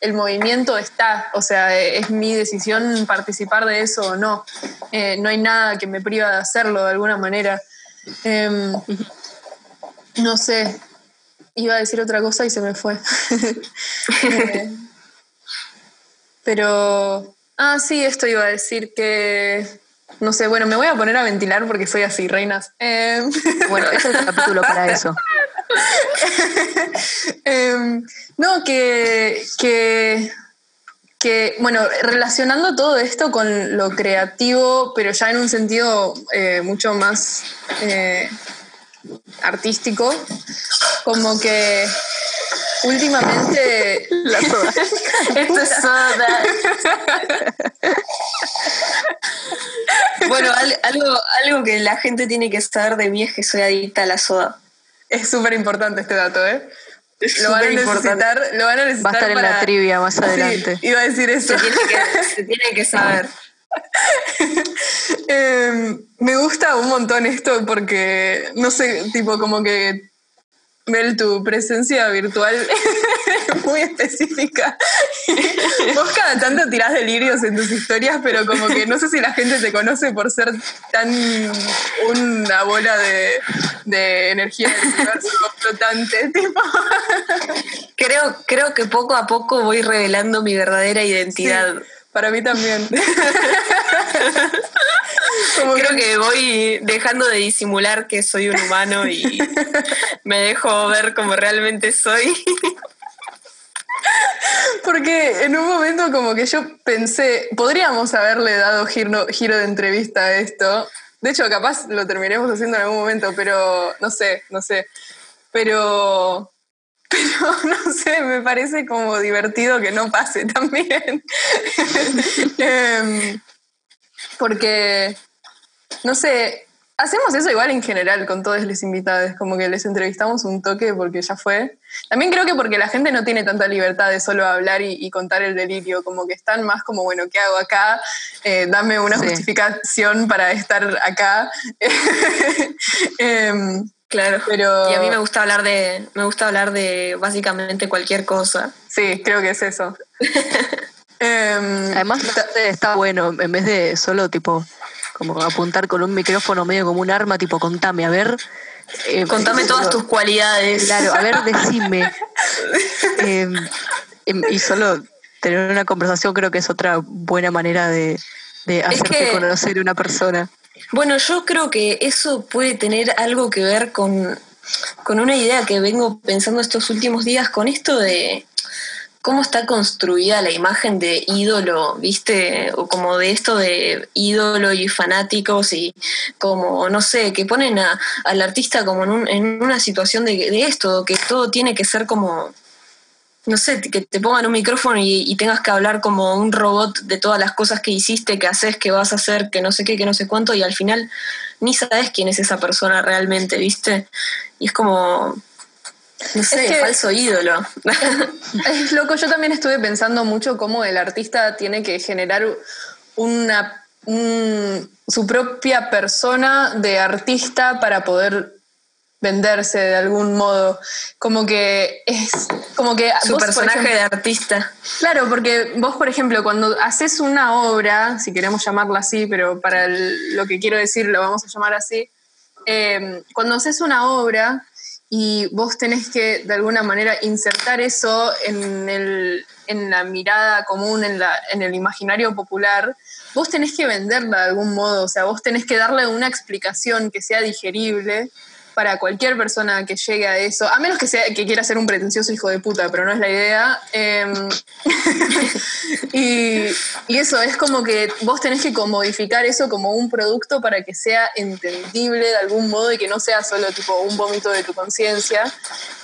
el movimiento está, o sea, es mi decisión participar de eso o no. Eh, no hay nada que me priva de hacerlo de alguna manera. Em, no sé, iba a decir otra cosa y se me fue. Eh, pero, ah, sí, esto iba a decir que, no sé, bueno, me voy a poner a ventilar porque soy así, reinas. Em, bueno, ese es el capítulo para eso. Em, no, que, que que, bueno, relacionando todo esto con lo creativo, pero ya en un sentido eh, mucho más eh, artístico, como que últimamente la soda. Esto es soda. bueno, algo, algo que la gente tiene que saber de mí es que soy adicta a la soda. Es súper importante este dato, ¿eh? Lo van, a necesitar, lo van a necesitar. Va a estar en la trivia más adelante. iba a decir eso. Se tiene que, saber. Em, me gusta un montón esto porque, no sé, tipo como que Mel, tu presencia virtual muy específica. Vos cada tanto tirás delirios en tus historias, pero como que no sé si la gente te conoce por ser tan una bola de, de energía del universo flotante. Tipo. Creo, creo que poco a poco voy revelando mi verdadera identidad. para mí también. Creo que voy dejando de disimular que soy un humano y me dejo ver como realmente soy. Porque en un momento como que yo pensé, podríamos haberle dado giro, giro de entrevista a esto. De hecho, capaz lo terminemos haciendo en algún momento, pero no sé, no sé. Pero, pero no sé, me parece como divertido que no pase también. Em, porque no sé, hacemos eso igual en general con todos los invitados, como que les entrevistamos un toque porque ya fue. También creo que porque la gente no tiene tanta libertad de solo hablar y, contar el delirio, como que están más como, bueno, ¿qué hago acá? Eh, dame una justificación para estar acá. Em, claro. Pero... Y a mí me gusta hablar de, me gusta hablar de básicamente cualquier cosa. Sí, creo que es eso. Em, Además está bueno, en vez de solo tipo como apuntar con un micrófono medio como un arma, tipo, contame, a ver. Eh, contame todas tus cualidades. Claro, a ver, decime. Em, em, y solo tener una conversación creo que es otra buena manera de, de hacerte conocer una persona. Bueno, yo creo que eso puede tener algo que ver con, con una idea que vengo pensando estos últimos días, con esto de cómo está construida la imagen de ídolo, ¿viste? O como de esto de ídolo y fanáticos y como, no sé, que ponen a, al artista como en, una situación de, de, esto, que todo tiene que ser como, no sé, que te pongan un micrófono y, tengas que hablar como un robot de todas las cosas que hiciste, que haces, que vas a hacer, que no sé qué, que no sé cuánto, y al final ni sabes quién es esa persona realmente, ¿viste? Y es como, no sé, falso ídolo. Es loco, yo también estuve pensando mucho cómo el artista tiene que generar una, su propia persona de artista para poder venderse de algún modo. Como que es como que... Su personaje de artista. Claro, porque vos, por ejemplo, cuando haces una obra, si queremos llamarla así, pero para lo que quiero decir lo vamos a llamar así, eh, cuando haces una obra y vos tenés que de alguna manera insertar eso en, el, en la mirada común, en, la, en el imaginario popular, vos tenés que venderla de algún modo, o sea, vos tenés que darle una explicación que sea digerible para cualquier persona que llegue a eso, a menos que, sea, que quiera ser un pretencioso hijo de puta, pero no es la idea. Em, y, eso, es como que vos tenés que modificar eso como un producto para que sea entendible de algún modo y que no sea solo tipo un vómito de tu conciencia.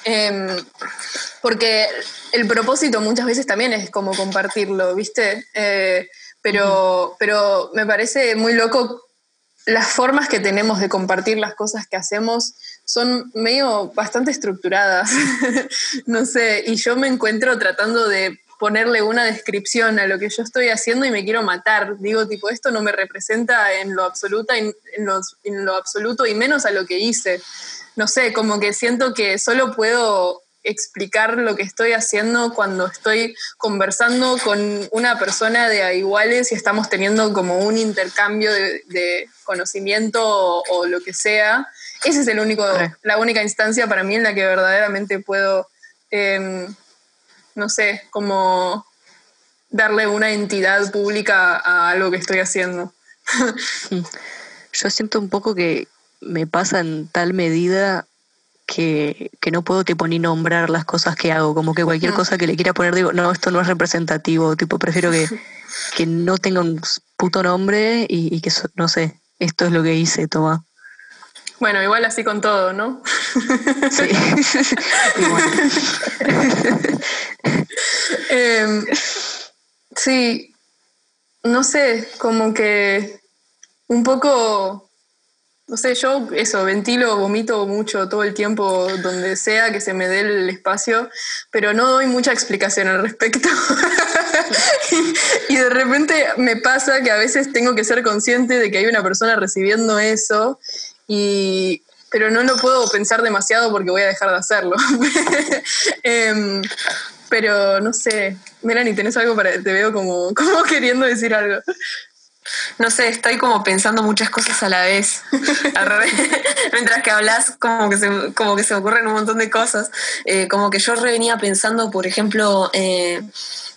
Em, porque el propósito muchas veces también es como compartirlo, ¿viste? Eh, pero, pero me parece muy loco las formas que tenemos de compartir las cosas que hacemos son medio bastante estructuradas, no sé, y yo me encuentro tratando de ponerle una descripción a lo que yo estoy haciendo y me quiero matar. Digo, tipo, esto no me representa en lo, absoluta, en, en lo absoluto y menos a lo que hice. No sé, como que siento que solo puedo explicar lo que estoy haciendo cuando estoy conversando con una persona de a iguales y estamos teniendo como un intercambio de, conocimiento o, lo que sea. Esa es el único, la única instancia para mí en la que verdaderamente puedo, em, no sé, como darle una entidad pública a algo que estoy haciendo. Yo siento un poco que me pasa en tal medida que, no puedo tipo ni nombrar las cosas que hago, como que cualquier cosa que le quiera poner digo, no, esto no es representativo, tipo prefiero que, que no tenga un puto nombre y, que, no sé, esto es lo que hice, toma. Bueno, igual así con todo, ¿no? Sí. Em, sí, no sé, como que un poco no sé, yo eso, ventilo, vomito mucho todo el tiempo donde sea que se me dé el espacio, pero no doy mucha explicación al respecto. y, de repente me pasa que a veces tengo que ser consciente de que hay una persona recibiendo eso, y, pero no lo puedo pensar demasiado porque voy a dejar de hacerlo. Em, pero no sé, Melanie, ¿tenés algo para.? Te veo como, como queriendo decir algo. No sé, estoy como pensando muchas cosas a la vez. Mientras que hablas, como que se, como que se ocurren un montón de cosas. Eh, como que yo venía pensando, por ejemplo, eh,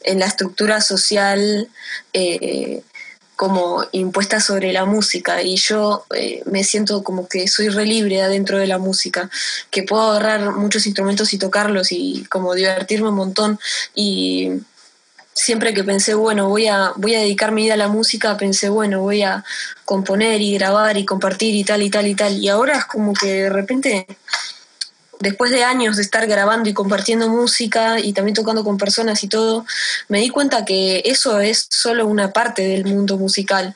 en la estructura social eh, como impuesta sobre la música. Y yo me siento como que soy re libre adentro de la música, que puedo agarrar muchos instrumentos y tocarlos y como divertirme un montón. Y siempre que pensé, bueno, voy a, voy a dedicar mi vida a la música, pensé, bueno, voy a componer y grabar y compartir y tal y tal y tal. Y ahora es como que de repente, después de años de estar grabando y compartiendo música y también tocando con personas y todo, me di cuenta que eso es solo una parte del mundo musical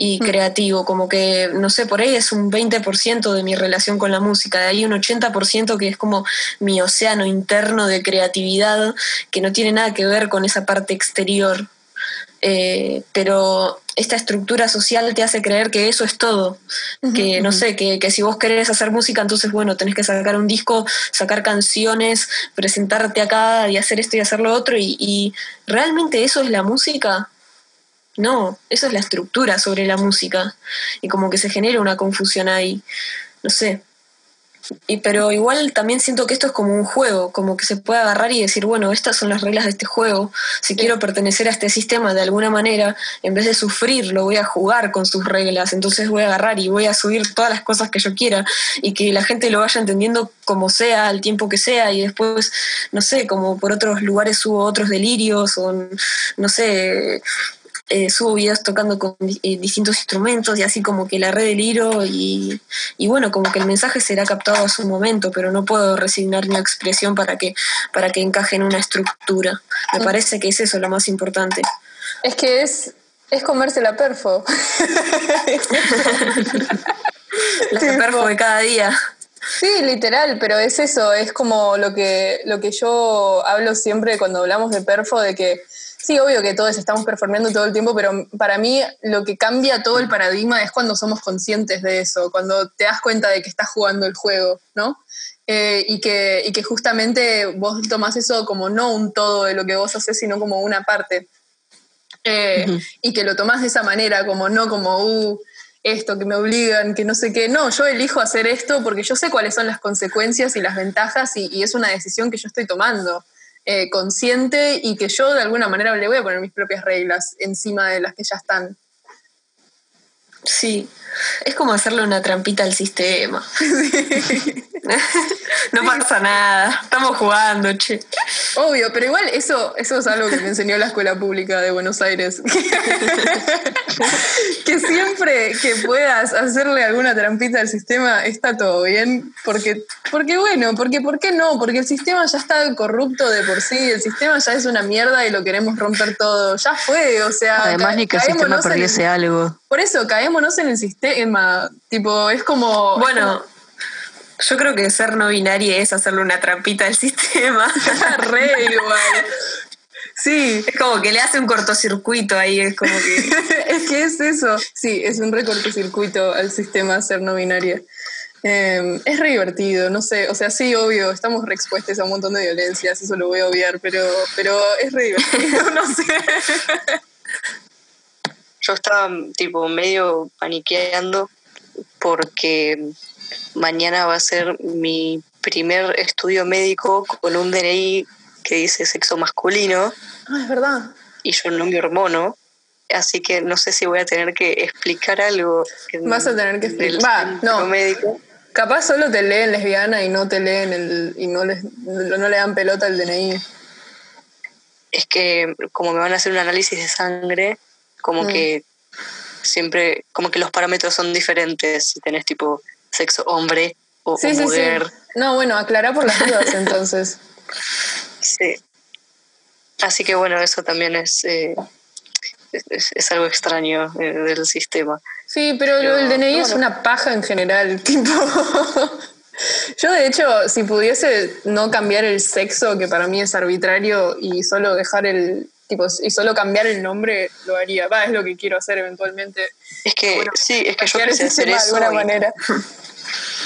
y mm. creativo, como que, no sé, por ahí es un 20% de mi relación con la música, de ahí un 80% que es como mi océano interno de creatividad, que no tiene nada que ver con esa parte exterior. Eh, pero esta estructura social te hace creer que eso es todo, que no sé, que, que, si vos querés hacer música, entonces bueno, tenés que sacar un disco, sacar canciones, presentarte acá y hacer esto y hacer lo otro, y, y realmente eso es la música. No, eso es la estructura sobre la música. Y como que se genera una confusión ahí. No sé. y, pero igual también siento que esto es como un juego, como que se puede agarrar y decir, bueno, estas son las reglas de este juego. Si quiero pertenecer a este sistema de alguna manera, en vez de sufrir, lo voy a jugar con sus reglas. Entonces voy a agarrar y voy a subir todas las cosas que yo quiera y que la gente lo vaya entendiendo como sea, al tiempo que sea, y después, no sé, como por otros lugares subo otros delirios o, no sé, eh, subo videos tocando con eh, distintos instrumentos y así como que la red del hilo y, y, bueno, como que el mensaje será captado a su momento, pero no puedo resignar mi expresión para que, para que encaje en una estructura. Me parece que es eso lo más importante. Es que es, es comerse la perfo. la perfo de cada día. Sí, literal, pero es eso, es como lo que, lo que yo hablo siempre cuando hablamos de perfo, de que Sí, obvio que todos estamos performando todo el tiempo, pero para mí lo que cambia todo el paradigma es cuando somos conscientes de eso, cuando te das cuenta de que estás jugando el juego, ¿no? Eh, y, que, y que justamente vos tomás eso como no un todo de lo que vos haces, sino como una parte. Eh, y que lo tomás de esa manera, como no como, uh, esto, que me obligan, que no sé qué. No, yo elijo hacer esto porque yo sé cuáles son las consecuencias y las ventajas y, y es una decisión que yo estoy tomando. Eh, consciente y que yo de alguna manera le voy a poner mis propias reglas encima de las que ya están. Sí, es como hacerle una trampita al sistema. no pasa nada, estamos jugando, che. Obvio, pero igual eso, eso es algo que me enseñó la escuela pública de Buenos Aires. que siempre que puedas hacerle alguna trampita al sistema está todo bien, porque, porque bueno, porque ¿por qué no? Porque el sistema ya está corrupto de por sí, el sistema ya es una mierda y lo queremos romper todo. Ya fue, o sea. Además, ni que el sistema perdiese algo. Por eso, caémonos en el sistema. Tipo, es como. Bueno. Yo creo que ser no binaria es hacerle una trampita al sistema. Re igual. Sí. Es como que le hace un cortocircuito ahí, es como que. es que es eso. Sí, es un re cortocircuito al sistema ser no binaria. Em, es re divertido, no sé, o sea, sí, obvio, estamos re expuestos a un montón de violencias, eso lo voy a obviar, pero, pero es re divertido, no sé. Yo estaba tipo medio paniqueando porque mañana va a ser mi primer estudio médico con un DNI que dice sexo masculino. Ah, es verdad. Y yo no me hormono. Así que no sé si voy a tener que explicar algo. Vas a tener que explicar. Va, no. Médico. Capaz solo te leen lesbiana y no te leen el, y no, les, no le dan pelota al DNI. Es que como me van a hacer un análisis de sangre, como mm. que siempre, como que los parámetros son diferentes si tenés tipo sexo hombre o, mujer. No, bueno, aclará por las dudas entonces. Sí. Así que bueno, eso también es, eh, es, algo extraño eh, del sistema. Sí, pero, el DNI es una paja en general, tipo... Yo de hecho, si pudiese no cambiar el sexo, que para mí es arbitrario, y solo dejar el, tipo, y solo cambiar el nombre, lo haría. Va, es lo que quiero hacer eventualmente. Es que, sí, es que yo quise hacer eso. De alguna manera.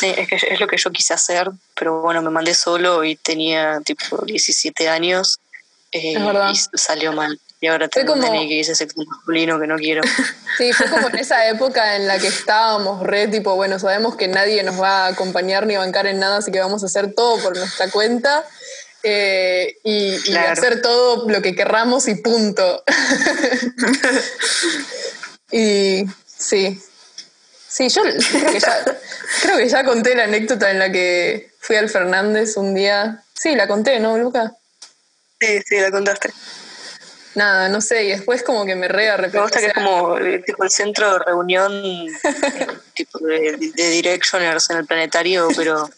Sí, es que es lo que yo quise hacer, pero bueno, me mandé solo y tenía tipo 17 años eh, y salió mal. Y ahora tengo como... que dice sexo masculino que no quiero. Sí, fue como en esa época en la que estábamos re tipo, bueno, sabemos que nadie nos va a acompañar ni bancar en nada, así que vamos a hacer todo por nuestra cuenta. Eh, y, hacer todo lo que querramos y punto. y sí, Sí, yo creo que, ya, creo que ya conté la anécdota en la que fui al Fernández un día. Sí, la conté, ¿no, Luca? Sí, sí, la contaste. Nada, no sé, y después como que me re Me gusta que es como eh, tipo el centro de reunión eh, tipo de, Directioners en el planetario, pero,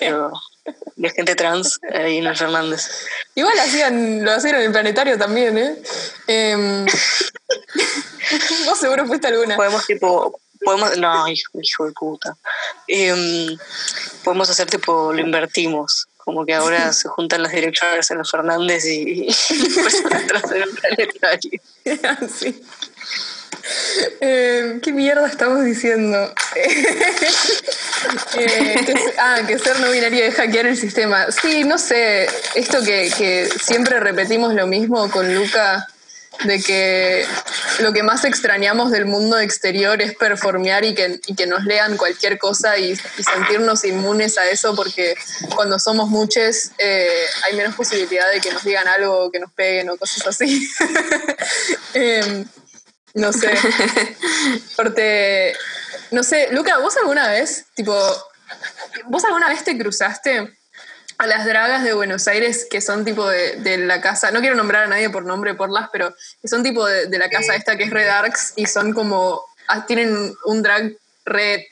de gente trans ahí en el Fernández. Igual hacían, lo hacían en el planetario también, ¿eh? eh vos seguro fuiste alguna. Podemos tipo podemos, no, hijo, de puta. Em, podemos hacer tipo, lo invertimos. Como que ahora se juntan las direcciones en los Fernández y, pues en el planetario. sí. Eh, ¿Qué mierda estamos diciendo? Eh, que, ah, que ser no binario es hackear el sistema. Sí, no sé, esto que, que siempre repetimos lo mismo con Luca de que lo que más extrañamos del mundo exterior es performear y que, y que nos lean cualquier cosa y, y sentirnos inmunes a eso porque cuando somos muchos eh, hay menos posibilidad de que nos digan algo, que nos peguen o cosas así. No sé. Porque, no sé, Luca, ¿vos alguna vez, tipo, vos alguna vez te cruzaste a las dragas de Buenos Aires que son tipo de, de la casa, no quiero nombrar a nadie por nombre, por las, pero que son tipo de, de la casa esta que es Red Arcs y son como, ah, tienen un drag red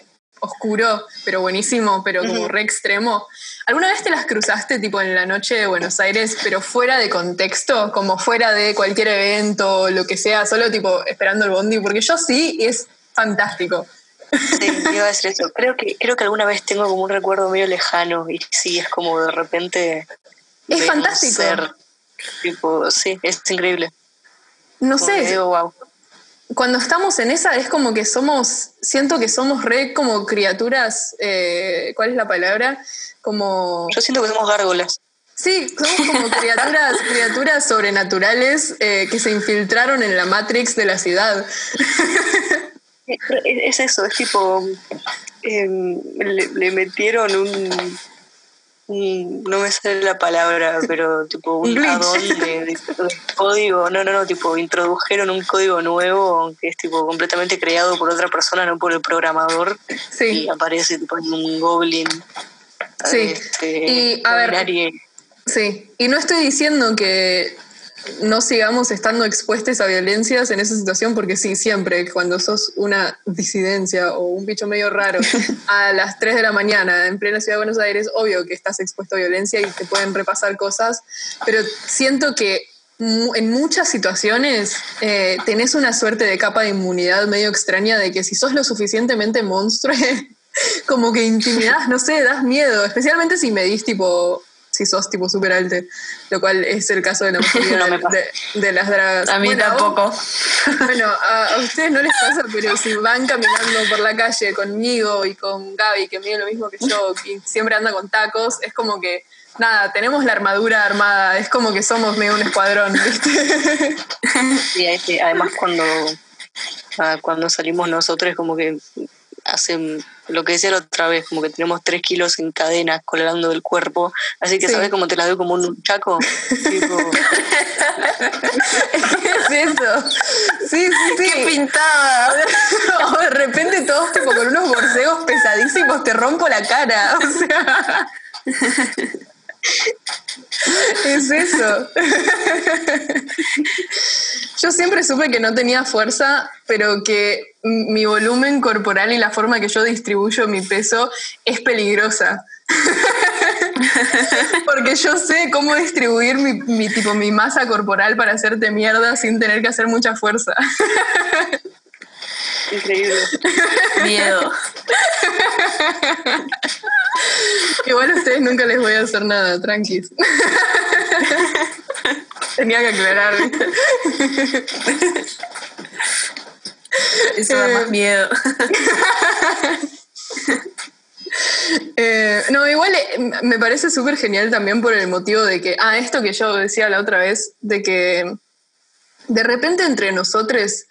oscuro, pero buenísimo, pero como Ujú. re extremo. ¿Alguna vez te las cruzaste tipo en la noche de Buenos Aires, pero fuera de contexto, como fuera de cualquier evento lo que sea, solo tipo esperando el bondi? Porque yo sí, y es fantástico. Sí, iba a decir eso. Creo que, creo que alguna vez tengo como un recuerdo medio lejano y sí, es como de repente. Es fantástico. ser, tipo, sí, es increíble. No Como sé, digo, wow. cuando estamos en esa es como que somos, siento que somos re como criaturas, eh, ¿cuál es la palabra? Como... Yo siento que somos gárgolas. Sí, somos como criaturas, criaturas sobrenaturales eh, que se infiltraron en la Matrix de la ciudad. Eh, Es es eso, es tipo. em, le, le metieron un, un- No me sale la palabra, pero tipo Un add-on de, de- de código. No, no, no, tipo introdujeron un código nuevo que es tipo completamente creado por otra persona, no por el programador. Sí, Y aparece tipo en un goblin. Sí. este, Y, a ver, binario. sí. Y no estoy diciendo que no sigamos estando expuestos a violencias en esa situación, porque sí, siempre, cuando sos una disidencia o un bicho medio raro a las 3 de la mañana en plena ciudad de Buenos Aires, obvio que estás expuesto a violencia y te pueden repasar cosas, pero siento que en muchas situaciones eh, tenés una suerte de capa de inmunidad medio extraña de que si sos lo suficientemente monstruo, como que intimidás, no sé, das miedo, especialmente si medís tipo, si sos tipo súper alto, lo cual es el caso de la mayoría No me de, las dragas. A mí Bueno, tampoco. bueno, a, a ustedes no les pasa, pero si van caminando por la calle conmigo y con Gaby, que mide lo mismo que yo, y siempre anda con tacos, es como que, nada, tenemos la armadura armada, es como que somos medio un escuadrón, ¿viste? Ahí sí, además cuando, ah, cuando salimos nosotros como que hacen lo que decía la otra vez, como que tenemos tres kilos en cadenas colgando del cuerpo, así que Sí. sabes cómo te la veo como un chaco, tipo, ¿Qué es eso? Sí, sí, sí. ¡Qué pintada! o de repente todos tipo con unos borseos pesadísimos te rompo la cara. O sea. Es eso. Yo siempre supe que no tenía fuerza, pero que mi volumen corporal y la forma que yo distribuyo mi peso es peligrosa. Porque yo sé cómo distribuir mi, mi, tipo, mi masa corporal para hacerte mierda sin tener que hacer mucha fuerza. Increíble. Miedo. Igual a ustedes nunca les voy a hacer nada, tranquis. Tenía que aclarar, ¿viste? Eso da más miedo. Eh, no, igual eh, me parece súper genial también por el motivo de que, ah, esto que yo decía la otra vez, de que de repente entre nosotros,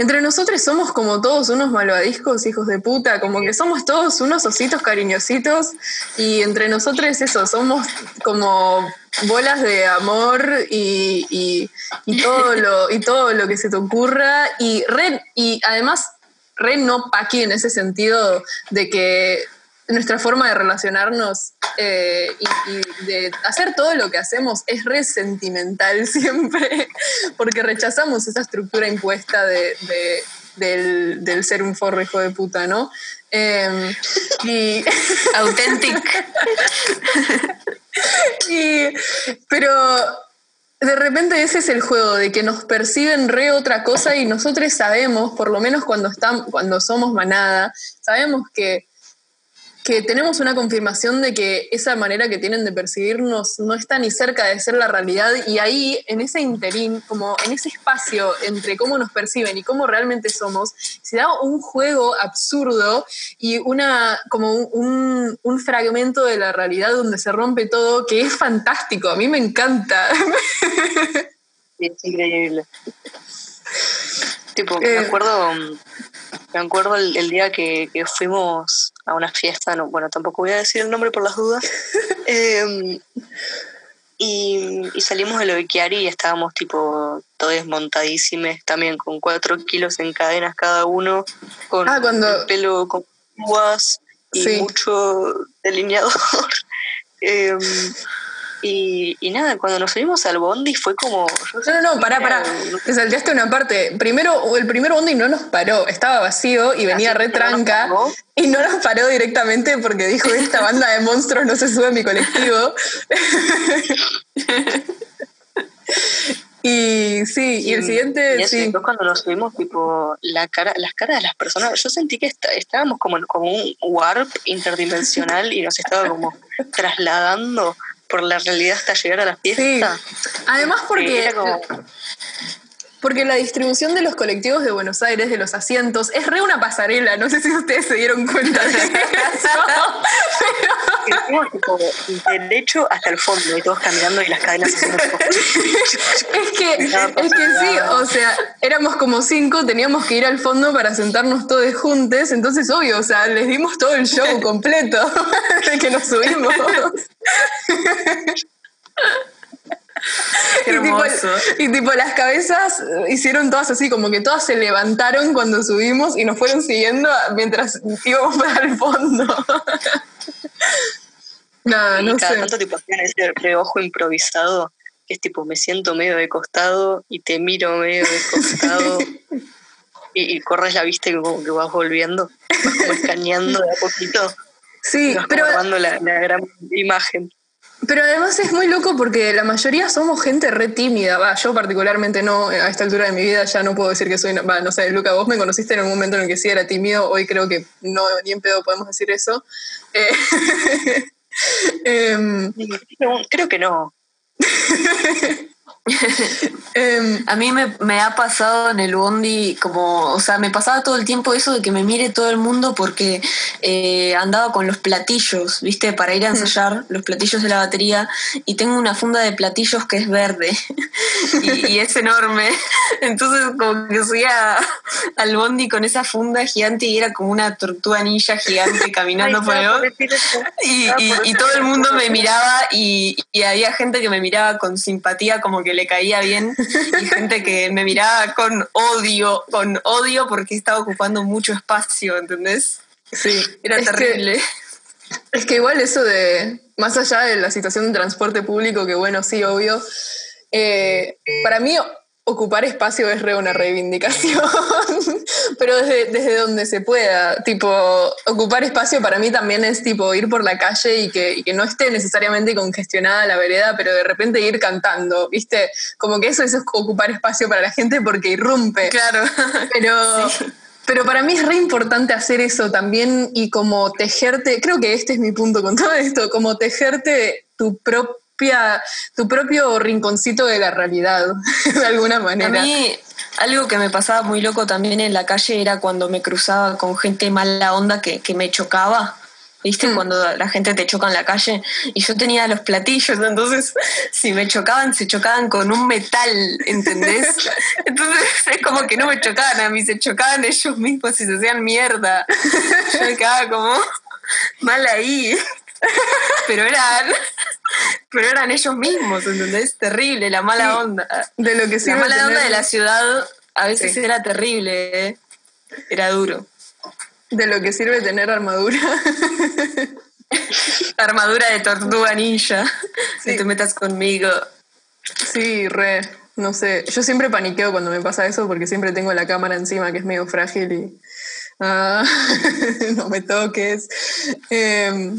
entre nosotros somos como todos unos malvadiscos, hijos de puta, como que somos todos unos ositos cariñositos y entre nosotros eso, somos como bolas de amor y, y- y todo, lo, y todo lo que se te ocurra y, re, y además re no paqui en ese sentido de que nuestra forma de relacionarnos eh, y, y de hacer todo lo que hacemos es re sentimental siempre, porque rechazamos esa estructura impuesta de, de- del, del ser un forro hijo de puta, ¿no? Em, y, Authentic. y- pero de repente ese es el juego, de que nos perciben re otra cosa y nosotros sabemos, por lo menos cuando, estamos, cuando somos manada, sabemos que, que tenemos una confirmación de que esa manera que tienen de percibirnos no está ni cerca de ser la realidad y ahí, en ese interín, como en ese espacio entre cómo nos perciben y cómo realmente somos, se da un juego absurdo y una, como un, un- un fragmento de la realidad donde se rompe todo que es fantástico, a mí me encanta. es increíble. Tipo, me Eh. acuerdo, me acuerdo el, el día que, que fuimos a una fiesta, no, bueno, tampoco voy a decir el nombre por las dudas. Em, y, y salimos de lo de Chiari y estábamos tipo todos montadísimos, también con cuatro kilos en cadenas cada uno, con Ah, cuando- el pelo con púas y Sí. mucho delineador. Em, y, y nada, cuando nos subimos al bondi fue como... No, no, no, pará, pará. Te salteaste una parte. Primero, el primer bondi no nos paró, estaba vacío y venía Así re que no. Y no nos paró directamente porque dijo: Esta banda de monstruos no se sube a mi colectivo. y sí, y el siguiente, y eso, sí. después cuando nos subimos, tipo, la cara, las caras de las personas, yo sentí que está- estábamos como como un warp interdimensional y nos estaba como trasladando por la realidad hasta llegar a la Sí. fiesta. Además, Sí, porque. era como- Porque la distribución de los colectivos de Buenos Aires, de los asientos, es re una pasarela. No sé si ustedes se dieron cuenta de eso. tipo, derecho hasta el fondo y todos caminando y las cadenas haciendo Es que, es que sí, o sea, éramos como cinco, teníamos que ir al fondo para sentarnos todos juntos, entonces obvio, o sea, les dimos todo el show completo de que nos subimos. Qué Y tipo, hermoso. y tipo, las cabezas hicieron todas así, como que todas se levantaron cuando subimos y nos fueron siguiendo mientras íbamos para el fondo. Nada, no cada sé. tanto tipo hacían ese reojo improvisado que es tipo me siento medio de costado y te miro medio de costado y, y corres la vista y como que vas volviendo vas como escaneando de a poquito Sí, vas pero la, la gran imagen Pero además es muy loco porque la mayoría somos gente re tímida. Va, yo particularmente no, a esta altura de mi vida ya no puedo decir que soy, va, no sé, Luca, vos me conociste en un momento en el que sí era tímido, hoy creo que no, ni en pedo podemos decir eso. Eh, em, creo que no em, A mí me, me ha pasado en el bondi como, o sea, me pasaba todo el tiempo eso de que me mire todo el mundo porque eh, andaba con los platillos, ¿viste? Para ir a ensayar, los platillos de la batería, y tengo una funda de platillos que es verde y, y es enorme. Entonces como que subía al bondi con esa funda gigante y era como una tortuga ninja gigante caminando Ay, por el bondi. Y, decir todo el mundo me miraba y, y había gente que me miraba con simpatía, como que le caía bien, y gente que me miraba con odio, con odio porque estaba ocupando mucho espacio, ¿entendés? sí, Era es que- terrible. Es que igual eso de, más allá de la situación de transporte público, que bueno, sí, obvio, eh, para mí ocupar espacio es re una reivindicación, pero desde, desde donde se pueda, tipo, ocupar espacio para mí también es tipo ir por la calle y que, y que no esté necesariamente congestionada la vereda, pero de repente ir cantando, ¿viste? Como que eso, eso es ocupar espacio para la gente porque irrumpe. Claro. Pero, pero para mí es re importante hacer eso también y como tejerte, creo que este es mi punto con todo esto, como tejerte tu propia, tu propio rinconcito de la realidad, de alguna A manera. mí algo que me pasaba muy loco también en la calle era cuando me cruzaba con gente mala onda que, que me chocaba. ¿Viste? Mm. Cuando la gente te choca en la calle y yo tenía los platillos, entonces si me chocaban, se chocaban con un metal, ¿entendés? Entonces es como que no me chocaban a mí, se chocaban ellos mismos y se hacían mierda. Yo me quedaba como mal ahí. Pero eran, pero eran ellos mismos, ¿entendés? Terrible, la mala Sí. onda. De lo que La mala onda de la ciudad a veces Sí. era terrible, ¿eh? era duro. de lo que sirve tener armadura. Armadura de tortuga ninja, Sí. no te metas conmigo. sí, re, no sé. Yo siempre paniqueo cuando me pasa eso porque siempre tengo la cámara encima que es medio frágil y ah, no me toques. Em,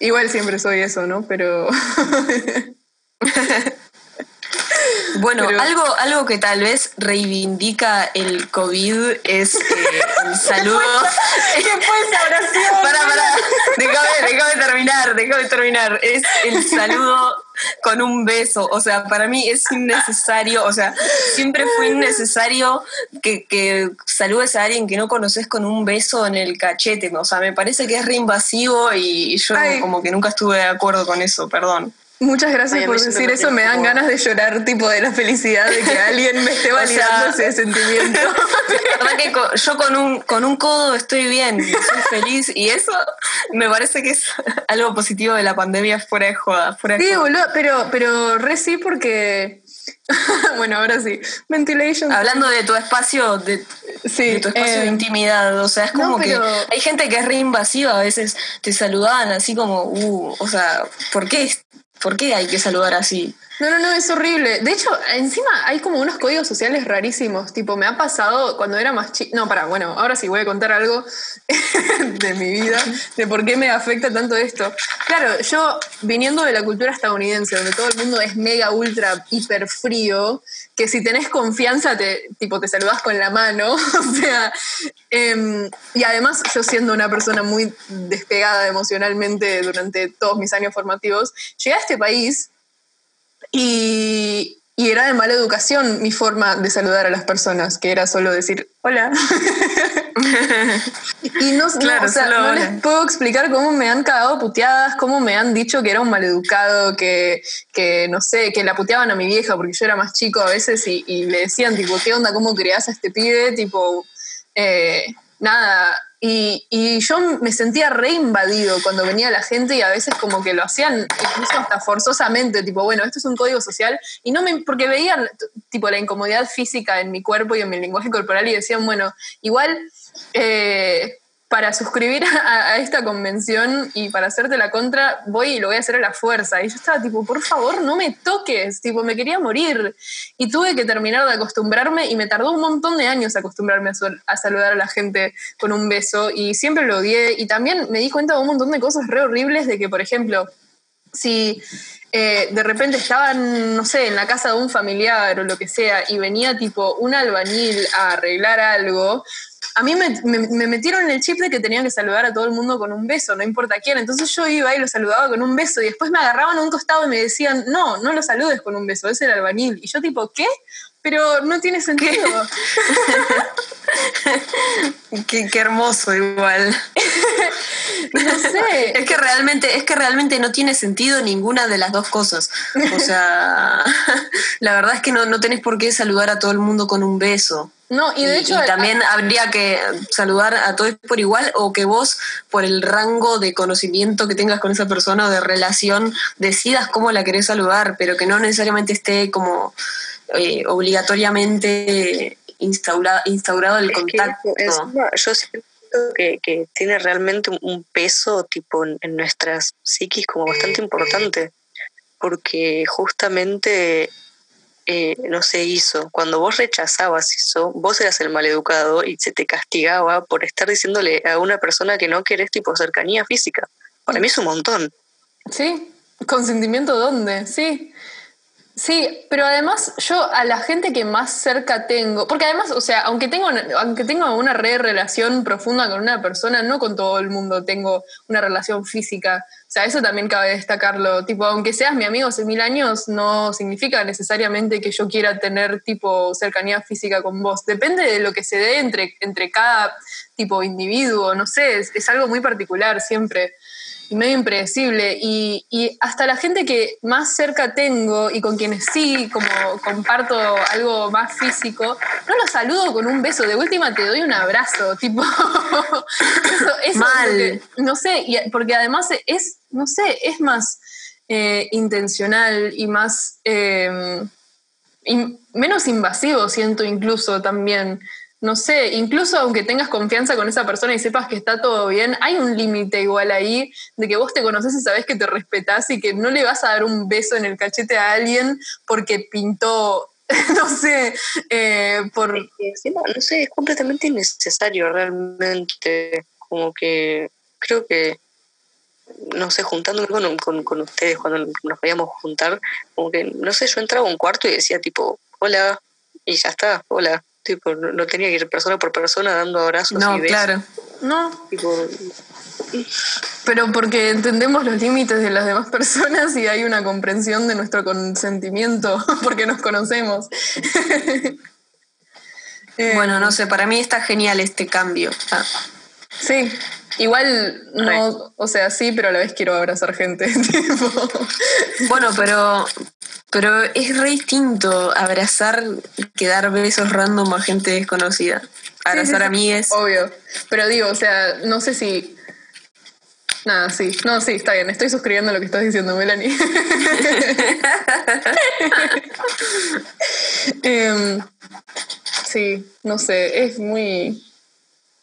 igual siempre soy eso, ¿no? Pero Bueno, Pero- algo, algo que tal vez reivindica el COVID es eh, el saludo. ¿Qué fue esa oración? Para, para, déjame, déjame terminar, déjame terminar. Es el saludo con un beso. O sea, para mí es innecesario, o sea, siempre fue innecesario que, que saludes a alguien que no conoces con un beso en el cachete. O sea, me parece que es reinvasivo y yo Ay. como que nunca estuve de acuerdo con eso, perdón. Muchas gracias Ay, por decir eso, me dan como- ganas de llorar, tipo de la felicidad de que alguien me esté validando ese sentimiento. La verdad que yo con un, con un codo estoy bien, soy feliz y eso me parece que es algo positivo de la pandemia fuera de joda. Fuera de Sí, joda. boludo, pero, pero re sí porque... bueno, ahora sí. Ventilation. Hablando de tu espacio, de, sí, de tu espacio eh, de intimidad, o sea, es no, como pero- que hay gente que es re invasiva, a veces te saludaban así como, uh, o sea, ¿por qué? ¿Por qué hay que saludar así? No, no, no, es horrible. De hecho, encima hay como unos códigos sociales rarísimos. Tipo, me ha pasado cuando era más chica. No, para, bueno, ahora sí voy a contar algo de mi vida, de por qué me afecta tanto esto. Claro, yo viniendo de la cultura estadounidense, donde todo el mundo es mega, ultra, hiper frío, que si tenés confianza, te, tipo, te saludás con la mano. o sea, em, y además yo siendo una persona muy despegada emocionalmente durante todos mis años formativos, llegué a este país y, y era de mala educación mi forma de saludar a las personas, que era solo decir hola. y no, no, o sea, les puedo explicar cómo me han cagado puteadas, cómo me han dicho que era un maleducado, que, que no sé, que la puteaban a mi vieja porque yo era más chico a veces y, y le decían, tipo, ¿qué onda? ¿Cómo criás a este pibe? Tipo, eh, nada. Y, y yo me sentía re invadido cuando venía la gente y a veces como que lo hacían incluso hasta forzosamente, tipo, bueno, esto es un código social, y no me, porque veían tipo la incomodidad física en mi cuerpo y en mi lenguaje corporal y decían, bueno, igual eh, para suscribir a, esta convención y para hacerte la contra, voy y lo voy a hacer a la fuerza. Y yo estaba tipo, por favor, no me toques, tipo, me quería morir. Y tuve que terminar de acostumbrarme y me tardó un montón de años acostumbrarme a saludar a la gente con un beso y siempre lo odié. Y también me di cuenta de un montón de cosas re horribles de que, por ejemplo, si eh, de repente estaban, no sé, en la casa de un familiar o lo que sea, y venía tipo un albañil a arreglar algo, a mí me, me- me metieron en el chip de que tenía que saludar a todo el mundo con un beso, no importa quién. Entonces yo iba y lo saludaba con un beso y después me agarraban a un costado y me decían, no, no lo saludes con un beso, es el albañil. Y yo tipo, ¿qué? Pero no tiene sentido. Qué, qué hermoso igual. No sé. Es que realmente, es que realmente no tiene sentido ninguna de las dos cosas. O sea, la verdad es que no, no tenés por qué saludar a todo el mundo con un beso. No, y de hecho... también habría que saludar a todos por igual o que vos, por el rango de conocimiento que tengas con esa persona o de relación, decidas cómo la querés saludar, pero que no necesariamente esté como eh, obligatoriamente instaura- instaurado el Es que contacto. encima yo siento que, que tiene realmente un- un peso tipo en, en nuestras psiquis como bastante importante, porque justamente eh, no se hizo. Cuando vos rechazabas eso, vos eras el maleducado y se te castigaba por estar diciéndole a una persona que no querés tipo cercanía física. Para mí es un montón. Sí, consentimiento dónde, sí. Sí, pero además yo a la gente que más cerca tengo, porque además, o sea, aunque tengo, aunque tengo una re relación profunda con una persona, no con todo el mundo tengo una relación física. O sea, eso también cabe destacarlo. Tipo, aunque seas mi amigo hace mil años, no significa necesariamente que yo quiera tener tipo cercanía física con vos. Depende de lo que se dé entre, entre cada tipo individuo, no sé, es, es algo muy particular siempre medio impredecible. Y, y hasta la gente que más cerca tengo y con quienes sí, como comparto algo más físico, no los saludo con un beso. De última te doy un abrazo, tipo. eso, eso es lo Mal. que- no sé, porque además es, no sé, es más eh, intencional y más. eh, y menos invasivo, siento incluso también. No sé, incluso aunque tengas confianza con esa persona y sepas que está todo bien, hay un límite igual ahí de que vos te conoces y sabés que te respetás y que no le vas a dar un beso en el cachete a alguien porque pintó, no sé, eh, por... Encima, no sé, es completamente innecesario realmente. Como que creo que, no sé, juntándome con, con, con ustedes cuando nos podíamos juntar, como que, no sé, yo entraba a un cuarto y decía tipo, hola, y ya está, hola. Tipo, no, no tenía que ir persona por persona dando abrazos No, y besos. claro. No, Tipo, pero porque entendemos los límites de las demás personas y hay una comprensión de nuestro consentimiento porque nos conocemos. Eh, Bueno, no sé, para mí está genial este cambio. Ah, Sí, Igual no, o sea, sí, pero a la vez quiero abrazar gente. Bueno, pero, pero es re distinto abrazar que dar besos random a gente desconocida. Abrazar a mí es. Obvio. Pero digo, o sea, no sé si. Nada, sí. No, sí, está bien. Estoy suscribiendo lo que estás diciendo, Melanie. Em, sí, no sé. Es muy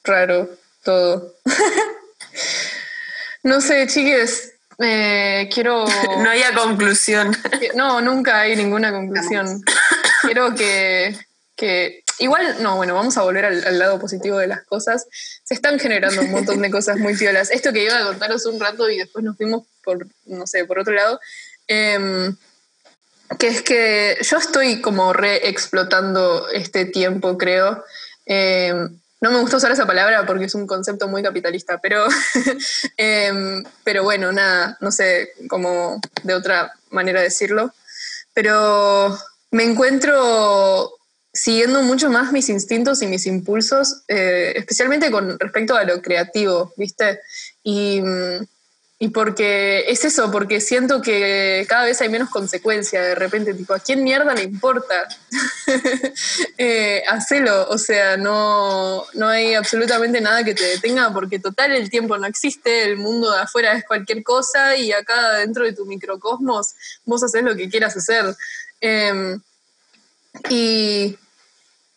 raro todo. no sé, chiques. Eh, quiero. No haya conclusión. No, nunca hay ninguna conclusión. Quiero que, que Igual, no, bueno, vamos a volver al, lado positivo de las cosas. Se están generando un montón de cosas muy piolas. Esto que iba a contaros un rato y después nos fuimos por, no sé, por otro lado. Em, que es que yo estoy como re explotando este tiempo, creo. Em, no me gusta usar esa palabra porque es un concepto muy capitalista, pero, em, pero bueno, nada, no sé cómo de otra manera decirlo. Pero me encuentro siguiendo mucho más mis instintos y mis impulsos, eh, especialmente con respecto a lo creativo, ¿viste? Y, mm, y, porque es eso, porque siento que cada vez hay menos consecuencia de repente, tipo, ¿a quién mierda le importa? eh, hacelo, o sea, no, no hay absolutamente nada que te detenga porque total el tiempo no existe, el mundo de afuera es cualquier cosa y acá dentro de tu microcosmos vos haces lo que quieras hacer. Em, y,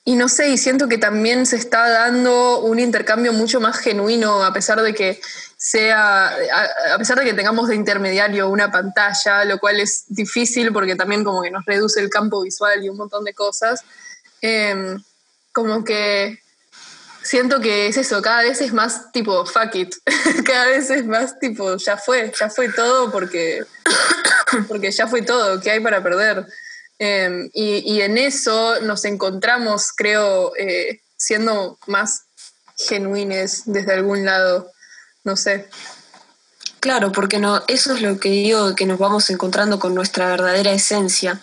y no sé, y siento que también se está dando un intercambio mucho más genuino, a pesar de que sea, a, pesar de que tengamos de intermediario una pantalla, lo cual es difícil porque también como que nos reduce el campo visual y un montón de cosas. Em, como que siento que es eso, cada vez es más tipo fuck it, cada vez es más tipo ya fue, ya fue todo porque, porque ya fue todo, ¿qué hay para perder? Em, y, en eso nos encontramos, creo, eh, siendo más genuines desde algún lado, no sé. Claro, porque no, eso es lo que digo, que nos vamos encontrando con nuestra verdadera esencia,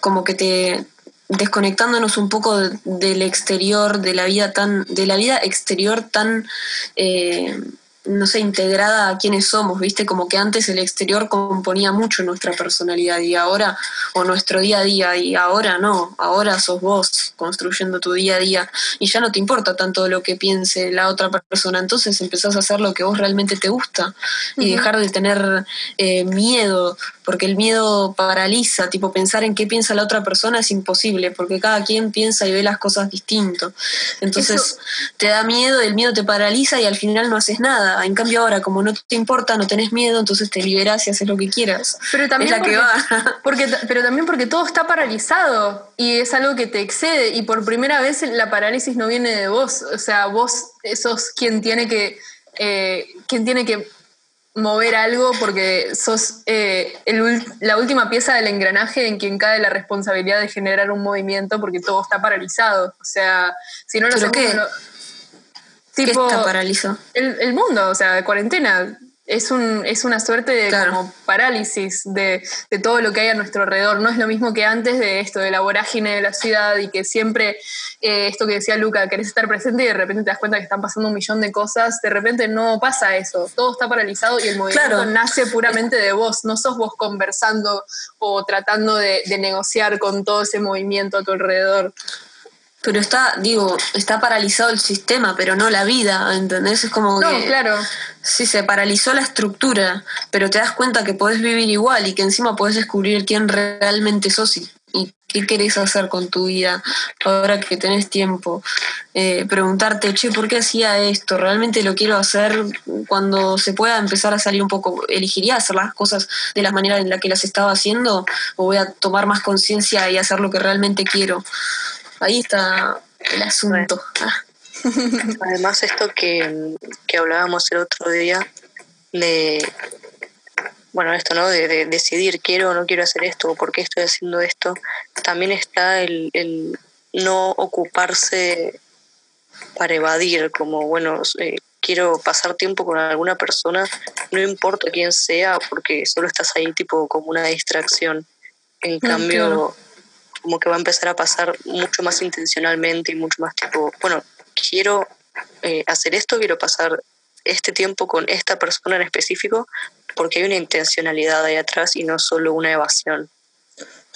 como que te desconectándonos un poco del exterior, de la vida tan, de la vida exterior tan eh, no sé, integrada a quienes somos, ¿viste? Como que antes el exterior componía mucho nuestra personalidad y ahora, o nuestro día a día, y ahora no, ahora sos vos construyendo tu día a día y ya no te importa tanto lo que piense la otra persona, entonces empezás a hacer lo que vos realmente te gusta y dejar de tener eh, miedo, porque el miedo paraliza, tipo pensar en qué piensa la otra persona es imposible, porque cada quien piensa y ve las cosas distinto. Entonces te da miedo, el miedo te paraliza y al final no haces nada en cambio ahora, como no te importa, no tenés miedo, entonces te liberas y haces lo que quieras. Pero también porque, pero también porque todo está paralizado y es algo que te excede y por primera vez la parálisis no viene de vos. O sea, vos sos quien tiene que, eh, quien tiene que mover algo porque sos eh, la última pieza del engranaje en quien cae la responsabilidad de generar un movimiento porque todo está paralizado. O sea, si no lo hacemos... Tipo, ¿Qué está El, el, mundo, o sea, de cuarentena. Es, un, es una suerte de como parálisis de, de, todo lo que hay a nuestro alrededor. No es lo mismo que antes de esto, de la vorágine de la ciudad y que siempre, eh, esto que decía Luca, querés estar presente y de repente te das cuenta que están pasando un millón de cosas. De repente no pasa eso. Todo está paralizado y el movimiento nace puramente de vos. No sos vos conversando o tratando de, de negociar con todo ese movimiento a tu alrededor. Pero está, digo, está paralizado el sistema, pero no la vida, ¿entendés? Es como no, claro. Sí, se paralizó la estructura, pero te das cuenta que podés vivir igual y que encima podés descubrir quién realmente sos y, qué querés hacer con tu vida ahora que tenés tiempo. Eh, preguntarte, che, ¿por qué hacía esto? ¿Realmente lo quiero hacer cuando se pueda empezar a salir un poco? ¿Elegiría hacer las cosas de la manera en la que las estaba haciendo? ¿O voy a tomar más conciencia y hacer lo que realmente quiero? Ahí está el asunto. Además, esto que, hablábamos el otro día de, bueno, esto, ¿no? De, decidir, quiero o no quiero hacer esto, o por qué estoy haciendo esto, también está el, el no ocuparse para evadir, como, bueno, eh, quiero pasar tiempo con alguna persona, no importa quién sea, porque solo estás ahí tipo como una distracción. En cambio, como que va a empezar a pasar mucho más intencionalmente y mucho más tipo, bueno, quiero eh, hacer esto, quiero pasar este tiempo con esta persona en específico porque hay una intencionalidad ahí atrás y no solo una evasión.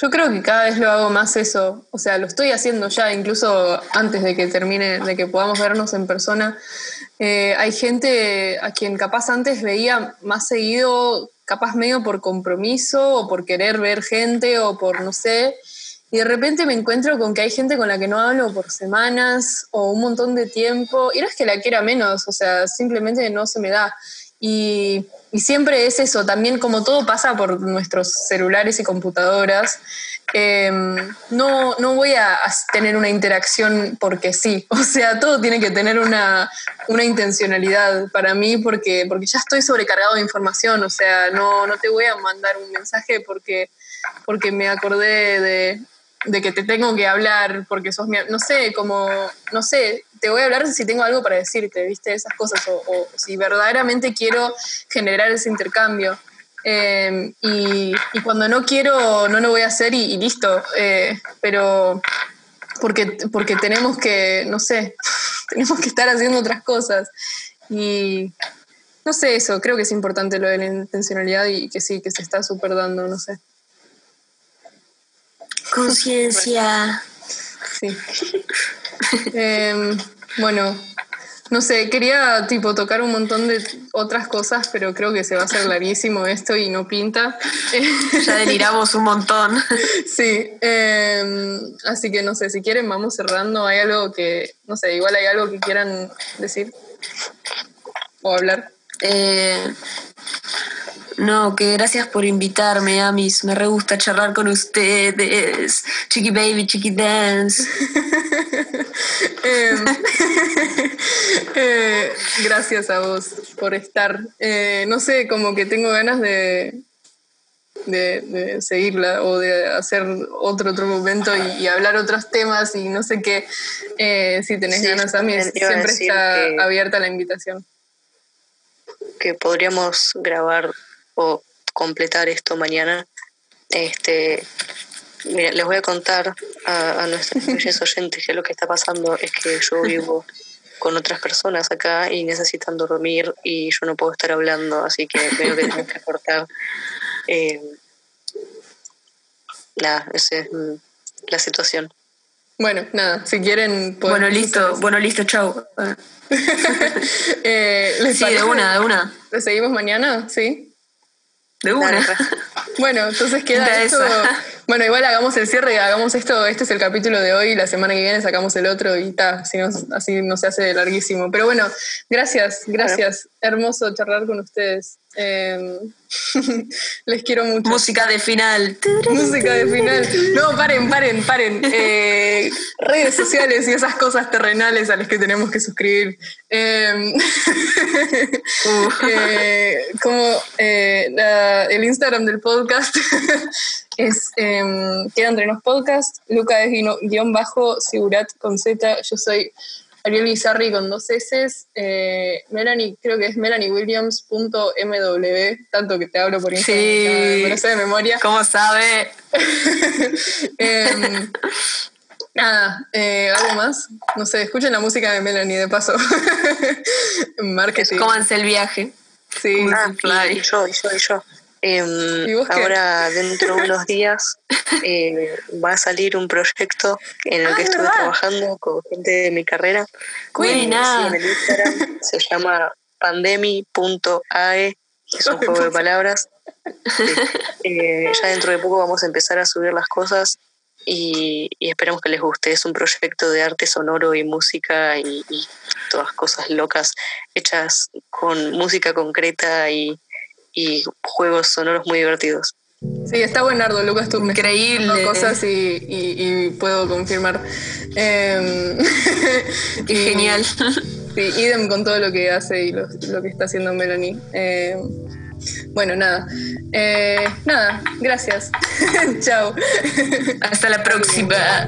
Yo creo que cada vez lo hago más eso, o sea, lo estoy haciendo ya, incluso antes de que termine, de que podamos vernos en persona. Eh, hay gente a quien capaz antes veía más seguido, capaz medio por compromiso o por querer ver gente o por no sé, y de repente me encuentro con que hay gente con la que no hablo por semanas o un montón de tiempo, y no es que la quiera menos, o sea, simplemente no se me da. Y, siempre es eso, también como todo pasa por nuestros celulares y computadoras, em, no, no voy a tener una interacción porque sí, o sea, todo tiene que tener una, una intencionalidad para mí porque, porque ya estoy sobrecargado de información, o sea, no, no te voy a mandar un mensaje porque, porque me acordé de, de que te tengo que hablar porque sos mi, no sé, como, no sé, te voy a hablar si tengo algo para decirte, viste, esas cosas, o, si verdaderamente quiero generar ese intercambio. Em, y, cuando no quiero, no lo voy a hacer y, listo, eh, pero porque, porque tenemos que, no sé, tenemos que estar haciendo otras cosas. Y no sé, eso, creo que es importante lo de la intencionalidad y que sí, que se está súper dando, no sé. Conciencia. Sí. Em, bueno, no sé, quería tipo tocar un montón de otras cosas, pero creo que se va a hacer larguísimo esto y no pinta. Ya deliramos un montón. Sí, em, así que no sé, si quieren vamos cerrando. ¿Hay algo que, no sé, igual hay algo que quieran decir o hablar? Eh, no, que gracias por invitarme, Amis. Me re gusta charlar con ustedes. Chiqui Baby, Chiqui Dance. Em, eh, gracias a vos por estar. Eh, no sé, como que tengo ganas de, de, seguirla o de hacer otro otro momento y, hablar otros temas y no sé qué. Eh, si tenés ganas, Amis, siempre está abierta la invitación. Que podríamos grabar o completar esto mañana, este, les voy a contar a, nuestros oyentes que lo que está pasando es que yo vivo con otras personas acá y necesitan dormir y yo no puedo estar hablando, así que veo que tengo que cortar. Eh, nada, esa es la situación. Bueno, nada, si quieren... Bueno, listo, bueno, listo, chau. eh, sí, de una, de una. ¿Le seguimos mañana? Sí. De una. Bueno, entonces queda eso. Bueno, igual hagamos el cierre, hagamos esto, este es el capítulo de hoy, la semana que viene sacamos el otro y ta, así no, así no se hace larguísimo. Pero bueno, gracias, gracias. Hermoso charlar con ustedes. Em, les quiero mucho. Música de final. Música de final. No, paren, paren, paren. Eh, redes sociales y esas cosas terrenales a las que tenemos que suscribir. Em, eh, como eh, el Instagram del podcast es em, Queda entre los podcasts. Luca es guion bajo, Sigurat con Z. Yo soy Ariel Bizarri con dos S. Eh, Melanie, creo que es melaniewilliams.mw, tanto que te hablo por Instagram, sí. me lo sé de memoria. ¿Cómo sabe? Em, nada, eh, ¿algo más? No sé, escuchen la música de Melanie, de paso. Marketing. Cómanse el viaje. Sí, ah, y yo, y yo, y yo. Em, ahora, dentro de unos días, eh, va a salir un proyecto en el que ah, estuve trabajando con gente de mi carrera. en el Instagram se llama pandemi.ae, es un juego de palabras. Eh, ya dentro de poco vamos a empezar a subir las cosas y, esperemos que les guste. Es un proyecto de arte sonoro y música y, y todas cosas locas hechas con música concreta y y juegos sonoros muy divertidos. Sí, está buenardo, Lucas, tú Increíble. cosas y, y, puedo confirmar. Eh, Genial. Sí, idem con todo lo que hace y lo, lo que está haciendo Melanie. Em, bueno, nada. Eh, nada, gracias. Chao. Hasta la próxima.